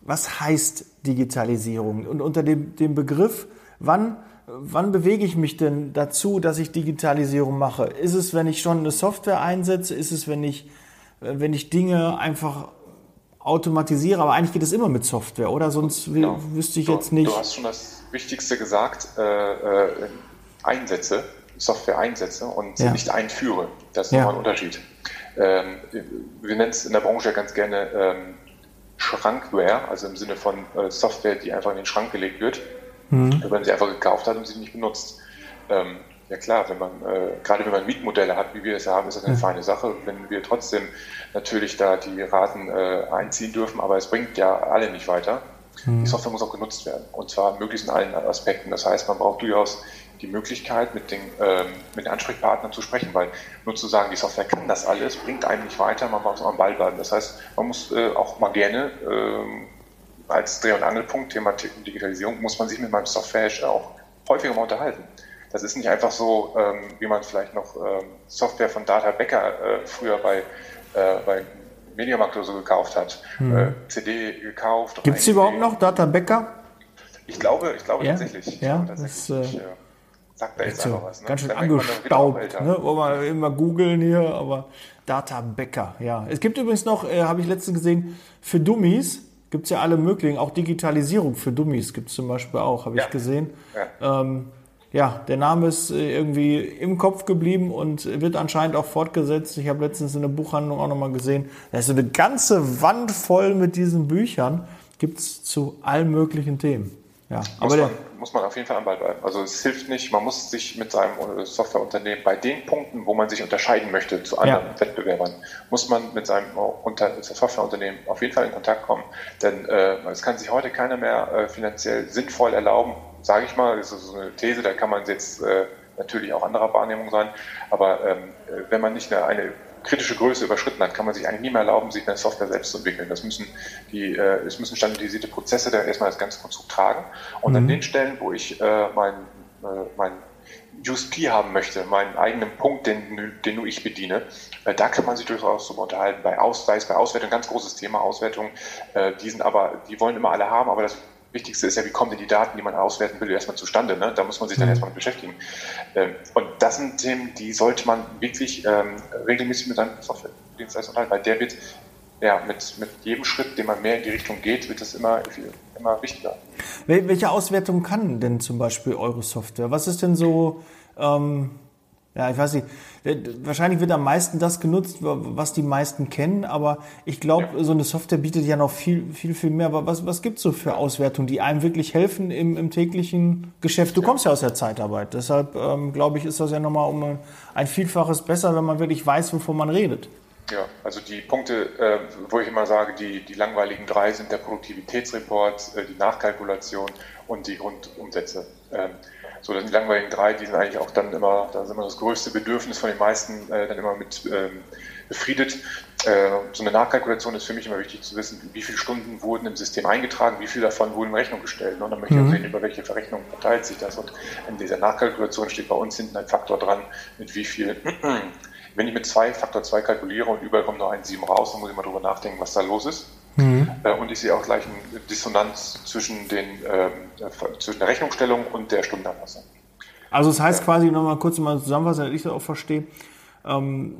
was heißt Digitalisierung? Und unter dem, dem Begriff, wann, wann bewege ich mich denn dazu, dass ich Digitalisierung mache? Ist es, wenn ich schon eine Software einsetze? Ist es, wenn ich, wenn ich Dinge einfach automatisiere? Aber eigentlich geht es immer mit Software, oder? Sonst genau. wüsste ich jetzt nicht. Du hast schon das Wichtigste gesagt, äh, äh, Einsätze, Software-Einsätze und ja. nicht einführe. Das ist ja. nochmal ein Unterschied. Ähm, wir nennen es in der Branche ja ganz gerne ähm, Schrankware, also im Sinne von äh, Software, die einfach in den Schrank gelegt wird, mhm. wenn man sie einfach gekauft hat und sie nicht benutzt. Ähm, ja klar, wenn man, äh, gerade wenn man Mietmodelle hat, wie wir es haben, ist das eine ja. feine Sache. Wenn wir trotzdem natürlich da die Raten äh, einziehen dürfen, aber es bringt ja alle nicht weiter, Mhm. Die Software muss auch genutzt werden und zwar möglichst in allen Aspekten. Das heißt, man braucht durchaus die Möglichkeit, mit den, ähm, mit den Ansprechpartnern zu sprechen, weil nur zu sagen, die Software kann das alles, bringt einem nicht weiter, man muss am Ball bleiben. Das heißt, man muss äh, auch mal gerne ähm, als Dreh- und Angelpunkt, Thema Digitalisierung, muss man sich mit meinem Software auch häufiger mal unterhalten. Das ist nicht einfach so, ähm, wie man vielleicht noch ähm, Software von Data Becker äh, früher bei, äh, bei Mediamarkt oder so gekauft hat. Mhm. Äh, CD gekauft. Gibt es überhaupt noch Data Bäcker? Ich glaube, ich glaube ja? tatsächlich. Ja, glaube, tatsächlich, das, äh, sagt da jetzt einfach was. Ne? Ganz schön angestaubt, ne? wo wir immer googeln hier, aber Data Bäcker, ja. Es gibt übrigens noch, äh, habe ich letztens gesehen, für Dummies gibt es ja alle möglichen, auch Digitalisierung für Dummies gibt es zum Beispiel auch, habe ja. ich gesehen. Ja. Ähm, ja, der Name ist äh, irgendwie im Kopf geblieben und wird anscheinend auch fortgesetzt. Ich habe letztens in der Buchhandlung auch nochmal gesehen, da ist so eine ganze Wand voll mit diesen Büchern, gibt es zu allen möglichen Themen. Ja, muss, man, muss man auf jeden Fall am Ball bleiben. Also es hilft nicht, man muss sich mit seinem äh, Softwareunternehmen bei den Punkten, wo man sich unterscheiden möchte zu anderen ja. Wettbewerbern, muss man mit seinem Unter Softwareunternehmen auf jeden Fall in Kontakt kommen. Denn äh, es kann sich heute keiner mehr äh, finanziell sinnvoll erlauben, sage ich mal, das ist so eine These, da kann man jetzt äh, natürlich auch anderer Wahrnehmung sein, aber ähm, wenn man nicht eine, eine, kritische Größe überschritten hat, kann man sich eigentlich nie mehr erlauben, sich eine Software selbst zu entwickeln. Das müssen die, äh, es müssen standardisierte Prozesse da erstmal das ganze Konstrukt tragen und mhm. an den Stellen, wo ich äh, mein, äh, mein USP haben möchte, meinen eigenen Punkt, den, den nur ich bediene, äh, da kann man sich durchaus darüber unterhalten. Bei Aus, sei es bei Auswertung, ganz großes Thema, Auswertung, äh, die sind aber, die wollen immer alle haben, aber das Wichtigste ist ja, wie kommen denn die Daten, die man auswerten will, erstmal zustande. Ne? Da muss man sich dann mhm. erstmal mit beschäftigen. Ähm, und das sind Themen, die sollte man wirklich ähm, regelmäßig mit seinem Software-Dienstleister unterhalten, weil der wird ja, mit, mit jedem Schritt, den man mehr in die Richtung geht, wird das immer, immer wichtiger. Welche Auswertung kann denn zum Beispiel eure Software? Was ist denn so, ähm, ja, ich weiß nicht, äh, wahrscheinlich wird am meisten das genutzt, was die meisten kennen, aber ich glaube, ja. so eine Software bietet ja noch viel, viel, viel mehr. Aber was, was gibt es so für Auswertungen, die einem wirklich helfen im, im täglichen Geschäft? Du kommst ja aus der Zeitarbeit, deshalb ähm, glaube ich, ist das ja nochmal um ein Vielfaches besser, wenn man wirklich weiß, wovon man redet. Ja, also die Punkte, äh, wo ich immer sage, die, die langweiligen drei sind der Produktivitätsreport, äh, die Nachkalkulation und die Grundumsätze. Ähm, so, dann die langweiligen drei, die sind eigentlich auch dann immer, da ist immer das größte Bedürfnis von den meisten äh, dann immer mit ähm, befriedet. Äh, so eine Nachkalkulation ist für mich immer wichtig zu wissen, wie viele Stunden wurden im System eingetragen, wie viel davon wurden in Rechnung gestellt. Ne? Und dann möchte ich auch mhm. sehen, über welche Verrechnung verteilt sich das. Und in dieser Nachkalkulation steht bei uns hinten ein Faktor dran, mit wie viel wenn ich mit zwei Faktor 2 kalkuliere und überall kommt noch ein 7 raus, dann muss ich mal drüber nachdenken, was da los ist. Mhm. Äh, und ich sehe auch gleich eine Dissonanz zwischen, den, äh, zwischen der Rechnungsstellung und der Stundenanpassung. Also das heißt quasi nochmal kurz mal zusammenfassen, damit ich das auch verstehe, ähm,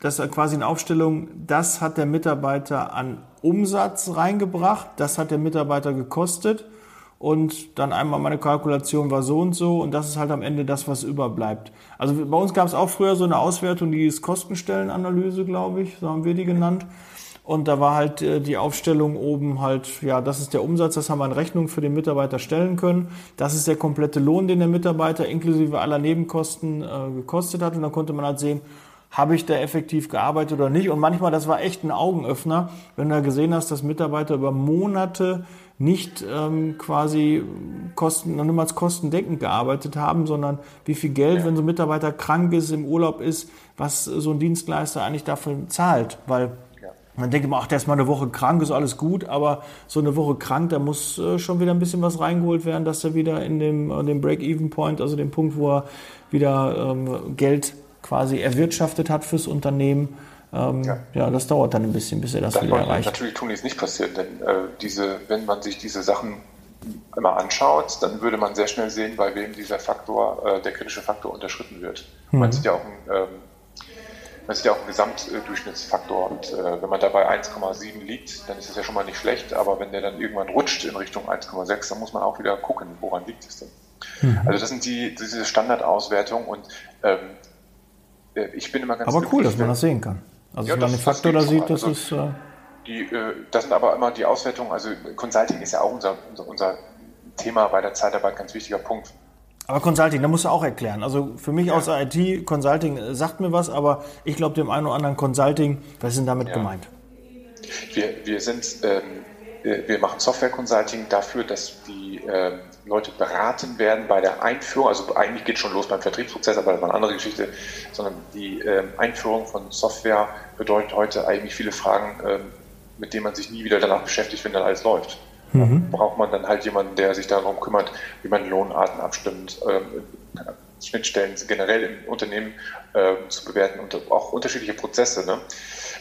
das ist quasi eine Aufstellung, das hat der Mitarbeiter an Umsatz reingebracht, das hat der Mitarbeiter gekostet und dann einmal meine Kalkulation war so und so und das ist halt am Ende das, was überbleibt. Also bei uns gab es auch früher so eine Auswertung, die ist Kostenstellenanalyse, glaube ich, so haben wir die genannt. Und da war halt äh, die Aufstellung oben halt, ja, das ist der Umsatz, das haben wir in Rechnung für den Mitarbeiter stellen können. Das ist der komplette Lohn, den der Mitarbeiter inklusive aller Nebenkosten äh, gekostet hat. Und dann konnte man halt sehen, habe ich da effektiv gearbeitet oder nicht. Und manchmal, das war echt ein Augenöffner, wenn du da gesehen hast, dass Mitarbeiter über Monate nicht ähm, quasi kosten, noch niemals kostendeckend gearbeitet haben, sondern wie viel Geld, ja. wenn so ein Mitarbeiter krank ist, im Urlaub ist, was so ein Dienstleister eigentlich dafür zahlt. Weil man denkt immer, ach, der ist mal eine Woche krank, ist alles gut, aber so eine Woche krank, da muss äh, schon wieder ein bisschen was reingeholt werden, dass er wieder in dem, äh, dem Break-Even-Point, also dem Punkt, wo er wieder ähm, Geld quasi erwirtschaftet hat fürs Unternehmen, ähm, ja. ja. das dauert dann ein bisschen, bis er das dann wieder erreicht. Natürlich tun die es nicht passieren, denn äh, diese, wenn man sich diese Sachen immer anschaut, dann würde man sehr schnell sehen, bei wem dieser Faktor, äh, der kritische Faktor unterschritten wird. Mhm. Man sieht ja auch ein, ähm, man sieht ja auch einen Gesamtdurchschnittsfaktor und äh, wenn man dabei 1,7 liegt, dann ist es ja schon mal nicht schlecht, aber wenn der dann irgendwann rutscht in Richtung 1,6, dann muss man auch wieder gucken, woran liegt es denn. Mhm. Also das sind die, diese Standardauswertung und ähm, äh, ich bin immer ganz Aber cool, dass man das sehen kann. Also ja, wenn man den Faktor da sieht, das also, ist. Äh die, äh, das sind aber immer die Auswertungen, also Consulting ist ja auch unser, unser, unser Thema bei der Zeitarbeit, ganz wichtiger Punkt. Aber Consulting, da musst du auch erklären. Also für mich ja. aus der IT, Consulting äh, sagt mir was, aber ich glaube dem einen oder anderen Consulting, was ist denn damit ja. gemeint? Wir, wir sind, ähm, wir machen Software Consulting dafür, dass die ähm, Leute beraten werden bei der Einführung, also eigentlich geht es schon los beim Vertriebsprozess, aber das war eine andere Geschichte, sondern die ähm, Einführung von Software bedeutet heute eigentlich viele Fragen, ähm, mit denen man sich nie wieder danach beschäftigt, wenn dann alles läuft. Mhm. braucht man dann halt jemanden, der sich darum kümmert, wie man Lohnarten abstimmt, ähm, Schnittstellen generell im Unternehmen äh, zu bewerten und auch unterschiedliche Prozesse. Ne?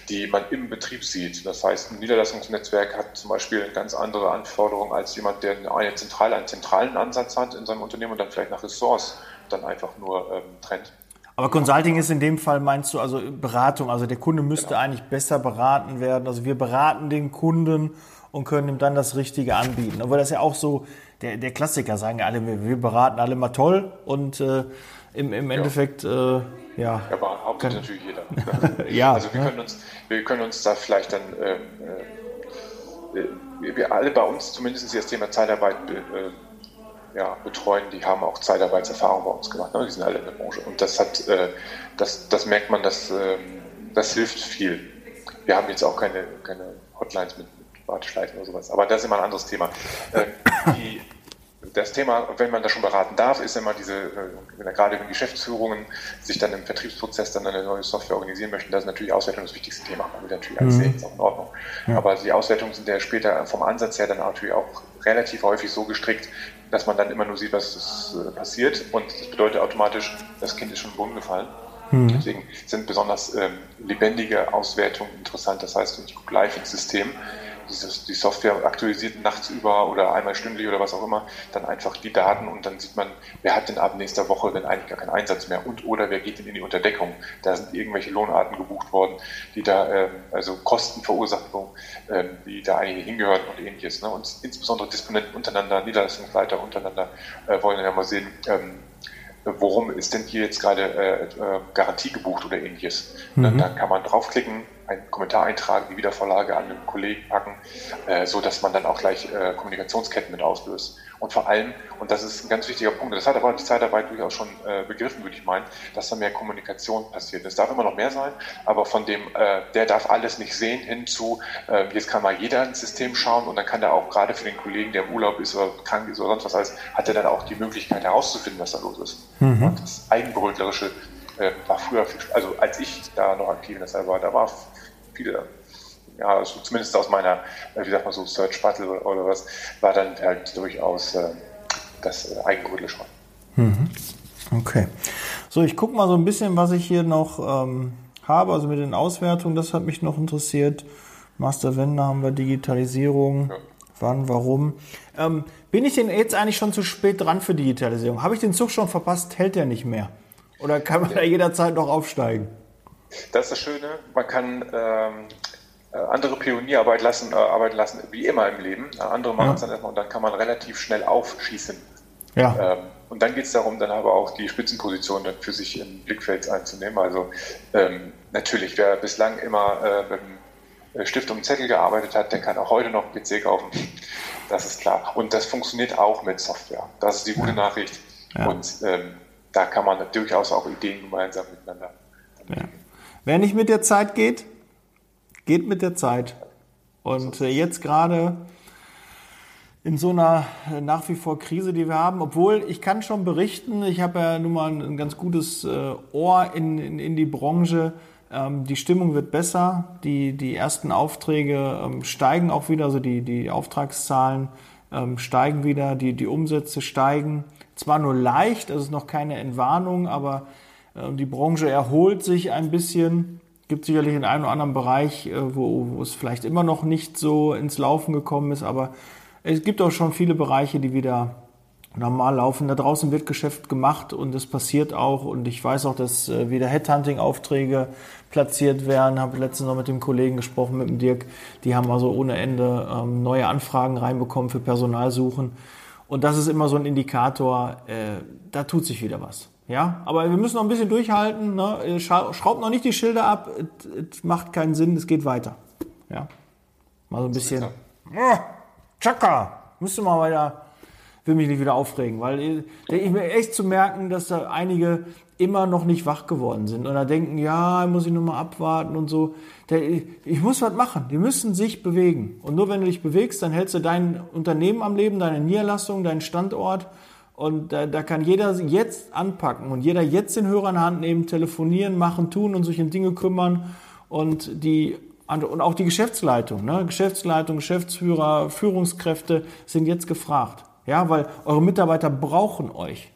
die man im Betrieb sieht. Das heißt, ein Niederlassungsnetzwerk hat zum Beispiel eine ganz andere Anforderungen als jemand, der eine zentrale, einen zentralen Ansatz hat in seinem Unternehmen und dann vielleicht nach Ressorts dann einfach nur ähm, trennt. Aber Consulting ist in dem Fall, meinst du, also Beratung, also der Kunde müsste genau. eigentlich besser beraten werden. Also wir beraten den Kunden und können ihm dann das Richtige anbieten. Aber das ist ja auch so, der, der Klassiker sagen alle, wir, wir beraten alle mal toll und äh, im, im Endeffekt, ja. Äh, ja. ja. Aber hauptsächlich natürlich jeder. ja. Also wir, ja. können uns, wir können uns da vielleicht dann, ähm, äh, wir alle bei uns zumindest das Thema Zeitarbeit äh, ja, betreuen, die haben auch Zeitarbeitserfahrung bei uns gemacht. Ne? Die sind alle in der Branche. Und das hat, äh, das, das merkt man, dass, ähm, das hilft viel. Wir haben jetzt auch keine, keine Hotlines mit Warteschleifen oder sowas. Aber das ist immer ein anderes Thema. Äh, die, das Thema, wenn man da schon beraten darf, ist immer diese, äh, wenn gerade wenn Geschäftsführungen sich dann im Vertriebsprozess dann eine neue Software organisieren möchten, das ist natürlich Auswertung das wichtigste Thema. Man will natürlich alles mhm. sehen, ist auch in Ordnung. Ja. Aber die Auswertungen sind ja später vom Ansatz her dann natürlich auch relativ häufig so gestrickt, dass man dann immer nur sieht, was ist, äh, passiert. Und das bedeutet automatisch, das Kind ist schon im Boden gefallen. Mhm. Deswegen sind besonders ähm, lebendige Auswertungen interessant. Das heißt, ich gucke live ins System, dieses, die Software aktualisiert nachts über oder einmal stündlich oder was auch immer, dann einfach die Daten und dann sieht man, wer hat denn ab nächster Woche denn eigentlich gar keinen Einsatz mehr und oder wer geht denn in die Unterdeckung. Da sind irgendwelche Lohnarten gebucht worden, die da, ähm, also Kosten verursacht ähm, die da eigentlich hingehören und ähnliches. Ne? Und insbesondere Disponenten untereinander, Niederlassungsleiter untereinander äh, wollen ja mal sehen, ähm, worum ist denn hier jetzt gerade äh, äh, Garantie gebucht oder ähnliches. Mhm. Dann kann man draufklicken, einen Kommentar eintragen, die Wiedervorlage an den Kollegen packen, äh, so dass man dann auch gleich äh, Kommunikationsketten mit auslöst. Und vor allem, und das ist ein ganz wichtiger Punkt, das hat aber die Zeitarbeit durchaus schon äh, begriffen, würde ich meinen, dass da mehr Kommunikation passiert. Es darf immer noch mehr sein, aber von dem, äh, der darf alles nicht sehen, hin zu, äh, jetzt kann mal jeder ins System schauen und dann kann er auch gerade für den Kollegen, der im Urlaub ist oder krank ist oder sonst was alles, hat er dann auch die Möglichkeit herauszufinden, was da los ist. Mhm. Und das Eigenbrötlerische äh, war früher, viel, also als ich da noch aktiv in der Zeit war, da war viele ja, also zumindest aus meiner, äh, wie sagt man so, Search Battle oder, oder was, war dann halt durchaus äh, das äh, Eigengrödel schon. Mhm. Okay. So, ich gucke mal so ein bisschen, was ich hier noch ähm, habe, also mit den Auswertungen, das hat mich noch interessiert. Masterwende haben wir, Digitalisierung. Ja. Wann, warum? Ähm, bin ich denn jetzt eigentlich schon zu spät dran für Digitalisierung? Habe ich den Zug schon verpasst? Hält der nicht mehr? Oder kann man ja. da jederzeit noch aufsteigen? Das ist das Schöne. Man kann ähm, äh, andere Pionierarbeit lassen, äh, arbeiten lassen, wie immer im Leben. Äh, andere machen es dann erstmal und dann kann man relativ schnell aufschießen. Ja. Ähm, und dann geht es darum, dann aber auch die Spitzenposition dann für sich im Blickfeld einzunehmen. Also ähm, natürlich, wer bislang immer äh, mit dem Stift und Zettel gearbeitet hat, der kann auch heute noch einen PC kaufen. Das ist klar. Und das funktioniert auch mit Software. Das ist die gute Nachricht. Ja. Und ähm, da kann man durchaus auch Ideen gemeinsam miteinander. Ja. Wer nicht mit der Zeit geht, geht mit der Zeit. Und äh, jetzt gerade in so einer äh, nach wie vor Krise, die wir haben, obwohl ich kann schon berichten, ich habe ja nun mal ein ganz gutes äh, Ohr in, in, in die Branche. Ähm, die Stimmung wird besser, die, die ersten Aufträge ähm, steigen auch wieder, also die, die Auftragszahlen ähm, steigen wieder, die, die Umsätze steigen. Zwar nur leicht, das ist noch keine Entwarnung, aber die Branche erholt sich ein bisschen gibt sicherlich in einem oder anderen Bereich, äh, wo, wo es vielleicht immer noch nicht so ins Laufen gekommen ist, aber es gibt auch schon viele Bereiche, die wieder normal laufen. Da draußen wird Geschäft gemacht und es passiert auch. Und ich weiß auch, dass äh, wieder Headhunting-Aufträge platziert werden. Habe letztens noch mit dem Kollegen gesprochen, mit dem Dirk. Die haben also ohne Ende ähm, neue Anfragen reinbekommen für Personalsuchen. Und das ist immer so ein Indikator, äh, da tut sich wieder was. Ja, aber wir müssen noch ein bisschen durchhalten. Ne? Schraubt noch nicht die Schilder ab. Es macht keinen Sinn. Es geht weiter. Ja, mal so ein bisschen. Oh, Chaka, müsste mal weiter. Will mich nicht wieder aufregen, weil ich, ich mir echt zu merken, dass da einige immer noch nicht wach geworden sind und da denken, ja, muss ich nur mal abwarten und so. Der, ich muss was machen. Die müssen sich bewegen. Und nur wenn du dich bewegst, dann hältst du dein Unternehmen am Leben, deine Niederlassung, deinen Standort und da, da kann jeder jetzt anpacken und jeder jetzt den Hörer in die Hand nehmen, telefonieren, machen, tun und sich um Dinge kümmern. Und die und auch die Geschäftsleitung, ne? Geschäftsleitung, Geschäftsführer, Führungskräfte sind jetzt gefragt. Ja, weil eure Mitarbeiter brauchen euch.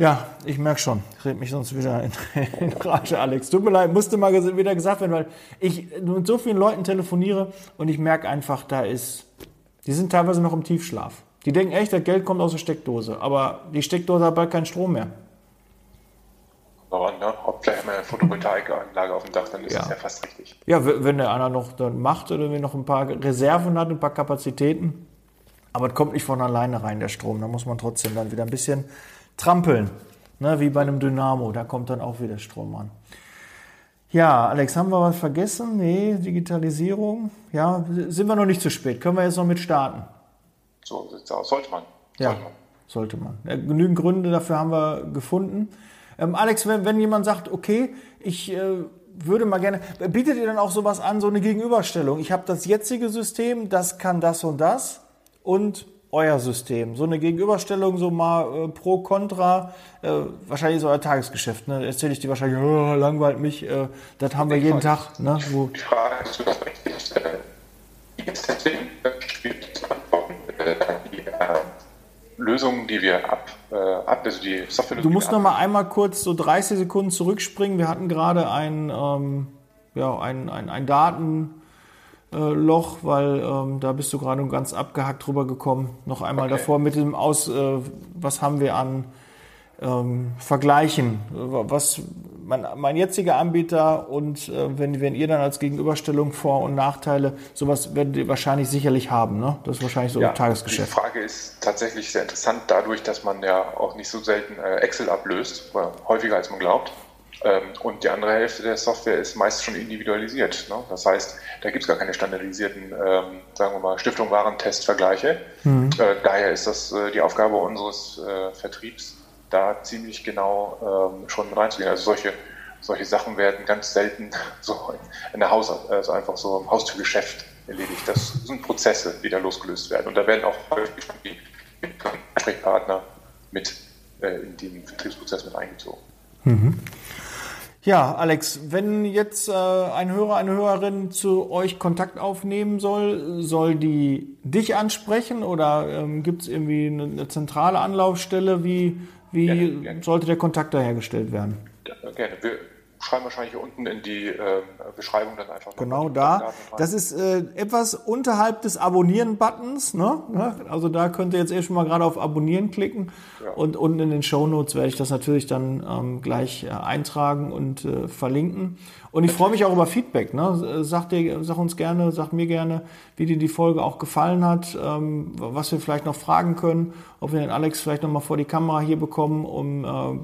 Ja, ich merke schon. Ich rede mich sonst wieder in, in Rage, Alex. Tut mir leid, musste mal wieder gesagt werden, weil ich mit so vielen Leuten telefoniere und ich merke einfach, da ist, die sind teilweise noch im Tiefschlaf. Die denken echt, das Geld kommt aus der Steckdose, aber die Steckdose hat bald keinen Strom mehr. Aber ne, ob gleich mal eine Photovoltaikanlage auf dem Dach, dann ist ja. das ja fast richtig. Ja, wenn der einer noch dann macht oder wenn noch ein paar Reserven hat, ein paar Kapazitäten, aber es kommt nicht von alleine rein, der Strom. Da muss man trotzdem dann wieder ein bisschen trampeln. Ne, wie bei einem Dynamo, da kommt dann auch wieder Strom an. Ja, Alex, haben wir was vergessen? Nee, Digitalisierung. Ja, sind wir noch nicht zu spät. Können wir jetzt noch mit starten? So sieht's aus. Sollte man. Ja, sollte man. Sollte man. Genügend Gründe dafür haben wir gefunden. Ähm, Alex, wenn, wenn jemand sagt, okay, ich äh, würde mal gerne, bietet ihr dann auch sowas an, so eine Gegenüberstellung? Ich habe das jetzige System, das kann das und das und euer System. So eine Gegenüberstellung, so mal äh, pro, contra, äh, wahrscheinlich ist euer Tagesgeschäft. Ne? Erzähle ich dir wahrscheinlich, oh, langweilt mich, äh, das haben wir jeden Tag. Ne? Wo die Frage ist, du das richtig, äh, Lösungen, die wir ab, äh, ab also die Software. Du musst noch mal einmal kurz so 30 Sekunden zurückspringen. Wir hatten gerade ein, ähm, ja, ein, ein, ein Daten äh, weil ähm, da bist du gerade ganz abgehackt drüber gekommen. Noch einmal okay. davor mit dem Aus, äh, was haben wir an ähm, Vergleichen? Was mein, mein jetziger Anbieter und äh, wenn, wenn ihr dann als Gegenüberstellung Vor- und Nachteile, sowas werdet ihr wahrscheinlich sicherlich haben, ne? Das ist wahrscheinlich so ja, ein Tagesgeschäft. Die Frage ist tatsächlich sehr interessant, dadurch, dass man ja auch nicht so selten äh, Excel ablöst, häufiger als man glaubt. Ähm, und die andere Hälfte der Software ist meist schon individualisiert. Ne? Das heißt, da gibt es gar keine standardisierten, ähm, sagen wir mal, Stiftung Warentestvergleiche. Mhm. Äh, daher ist das äh, die Aufgabe unseres äh, Vertriebs, da ziemlich genau ähm, schon reinzugehen. Also solche, solche Sachen werden ganz selten so in der Haus, also einfach so im Haustürgeschäft erledigt. Das sind Prozesse, die da losgelöst werden. Und da werden auch häufig die Ansprechpartner mit äh, in den Vertriebsprozess mit eingezogen. Mhm. Ja, Alex, wenn jetzt äh, ein Hörer, eine Hörerin zu euch Kontakt aufnehmen soll, soll die dich ansprechen oder ähm, gibt es irgendwie eine, eine, zentrale Anlaufstelle? Wie, wie gerne, gerne. sollte der Kontakt da hergestellt werden? Gerne. Wir schreiben wahrscheinlich hier unten in die äh, Beschreibung dann einfach. Genau da. Das ist äh, etwas unterhalb des Abonnieren-Buttons. Ne? Also da könnt ihr jetzt eh schon mal gerade auf Abonnieren klicken. Ja. Und unten in den Show Notes werde ich das natürlich dann ähm, gleich äh, eintragen und äh, verlinken. Und ich freue mich auch über Feedback. Ne? Sag, dir, sag uns gerne, sag mir gerne, wie dir die Folge auch gefallen hat, ähm, was wir vielleicht noch fragen können, ob wir den Alex vielleicht noch mal vor die Kamera hier bekommen, um äh,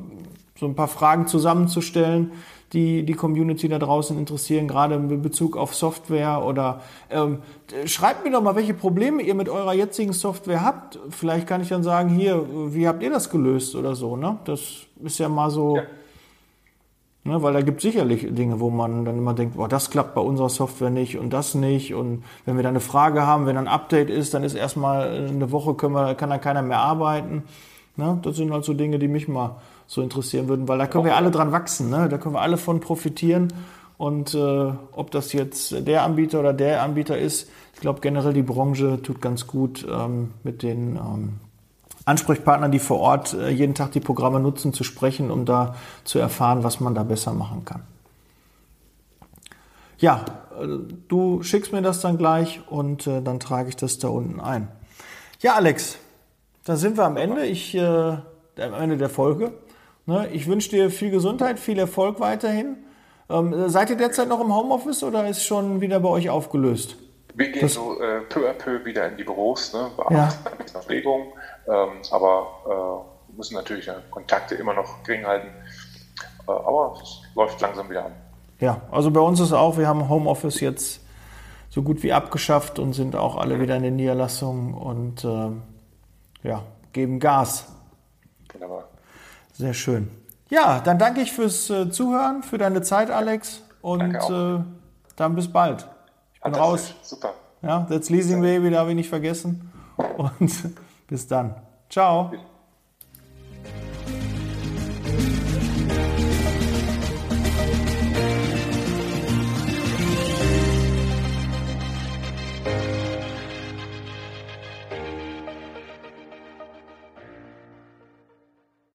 so ein paar Fragen zusammenzustellen die die Community da draußen interessieren, gerade in Bezug auf Software oder ähm, schreibt mir doch mal, welche Probleme ihr mit eurer jetzigen Software habt. Vielleicht kann ich dann sagen, hier, wie habt ihr das gelöst oder so. Ne? Das ist ja mal so, ja. ne, weil da gibt es sicherlich Dinge, wo man dann immer denkt, boah, das klappt bei unserer Software nicht und das nicht. Und wenn wir da eine Frage haben, wenn ein Update ist, dann ist erstmal eine Woche, können wir, kann da keiner mehr arbeiten. Ne? Das sind halt so Dinge, die mich mal so interessieren würden, weil da können wir alle dran wachsen, ne? da können wir alle von profitieren. Und äh, ob das jetzt der Anbieter oder der Anbieter ist, ich glaube generell die Branche tut ganz gut ähm, mit den ähm, Ansprechpartnern, die vor Ort äh, jeden Tag die Programme nutzen, zu sprechen, um da zu erfahren, was man da besser machen kann. Ja, äh, du schickst mir das dann gleich und äh, dann trage ich das da unten ein. Ja, Alex, da sind wir am Ende. Ich äh, am Ende der Folge. Ne? Ich wünsche dir viel Gesundheit, viel Erfolg weiterhin. Ähm, seid ihr derzeit noch im Homeoffice oder ist schon wieder bei euch aufgelöst? Wir gehen das so äh, peu à peu wieder in die Büros, ne? beachten ja. Regung, ähm, aber äh, müssen natürlich äh, Kontakte immer noch gering halten. Äh, aber es läuft langsam wieder an. Ja, also bei uns ist auch, wir haben Homeoffice jetzt so gut wie abgeschafft und sind auch alle wieder in den Niederlassungen und ähm, ja, geben Gas. Wunderbar. Sehr schön. Ja, dann danke ich fürs äh, Zuhören, für deine Zeit, Alex. Und äh, dann bis bald. Ich bin raus. Super. Ja, that's Leasing Baby, darf ich nicht vergessen. Und bis dann. Ciao.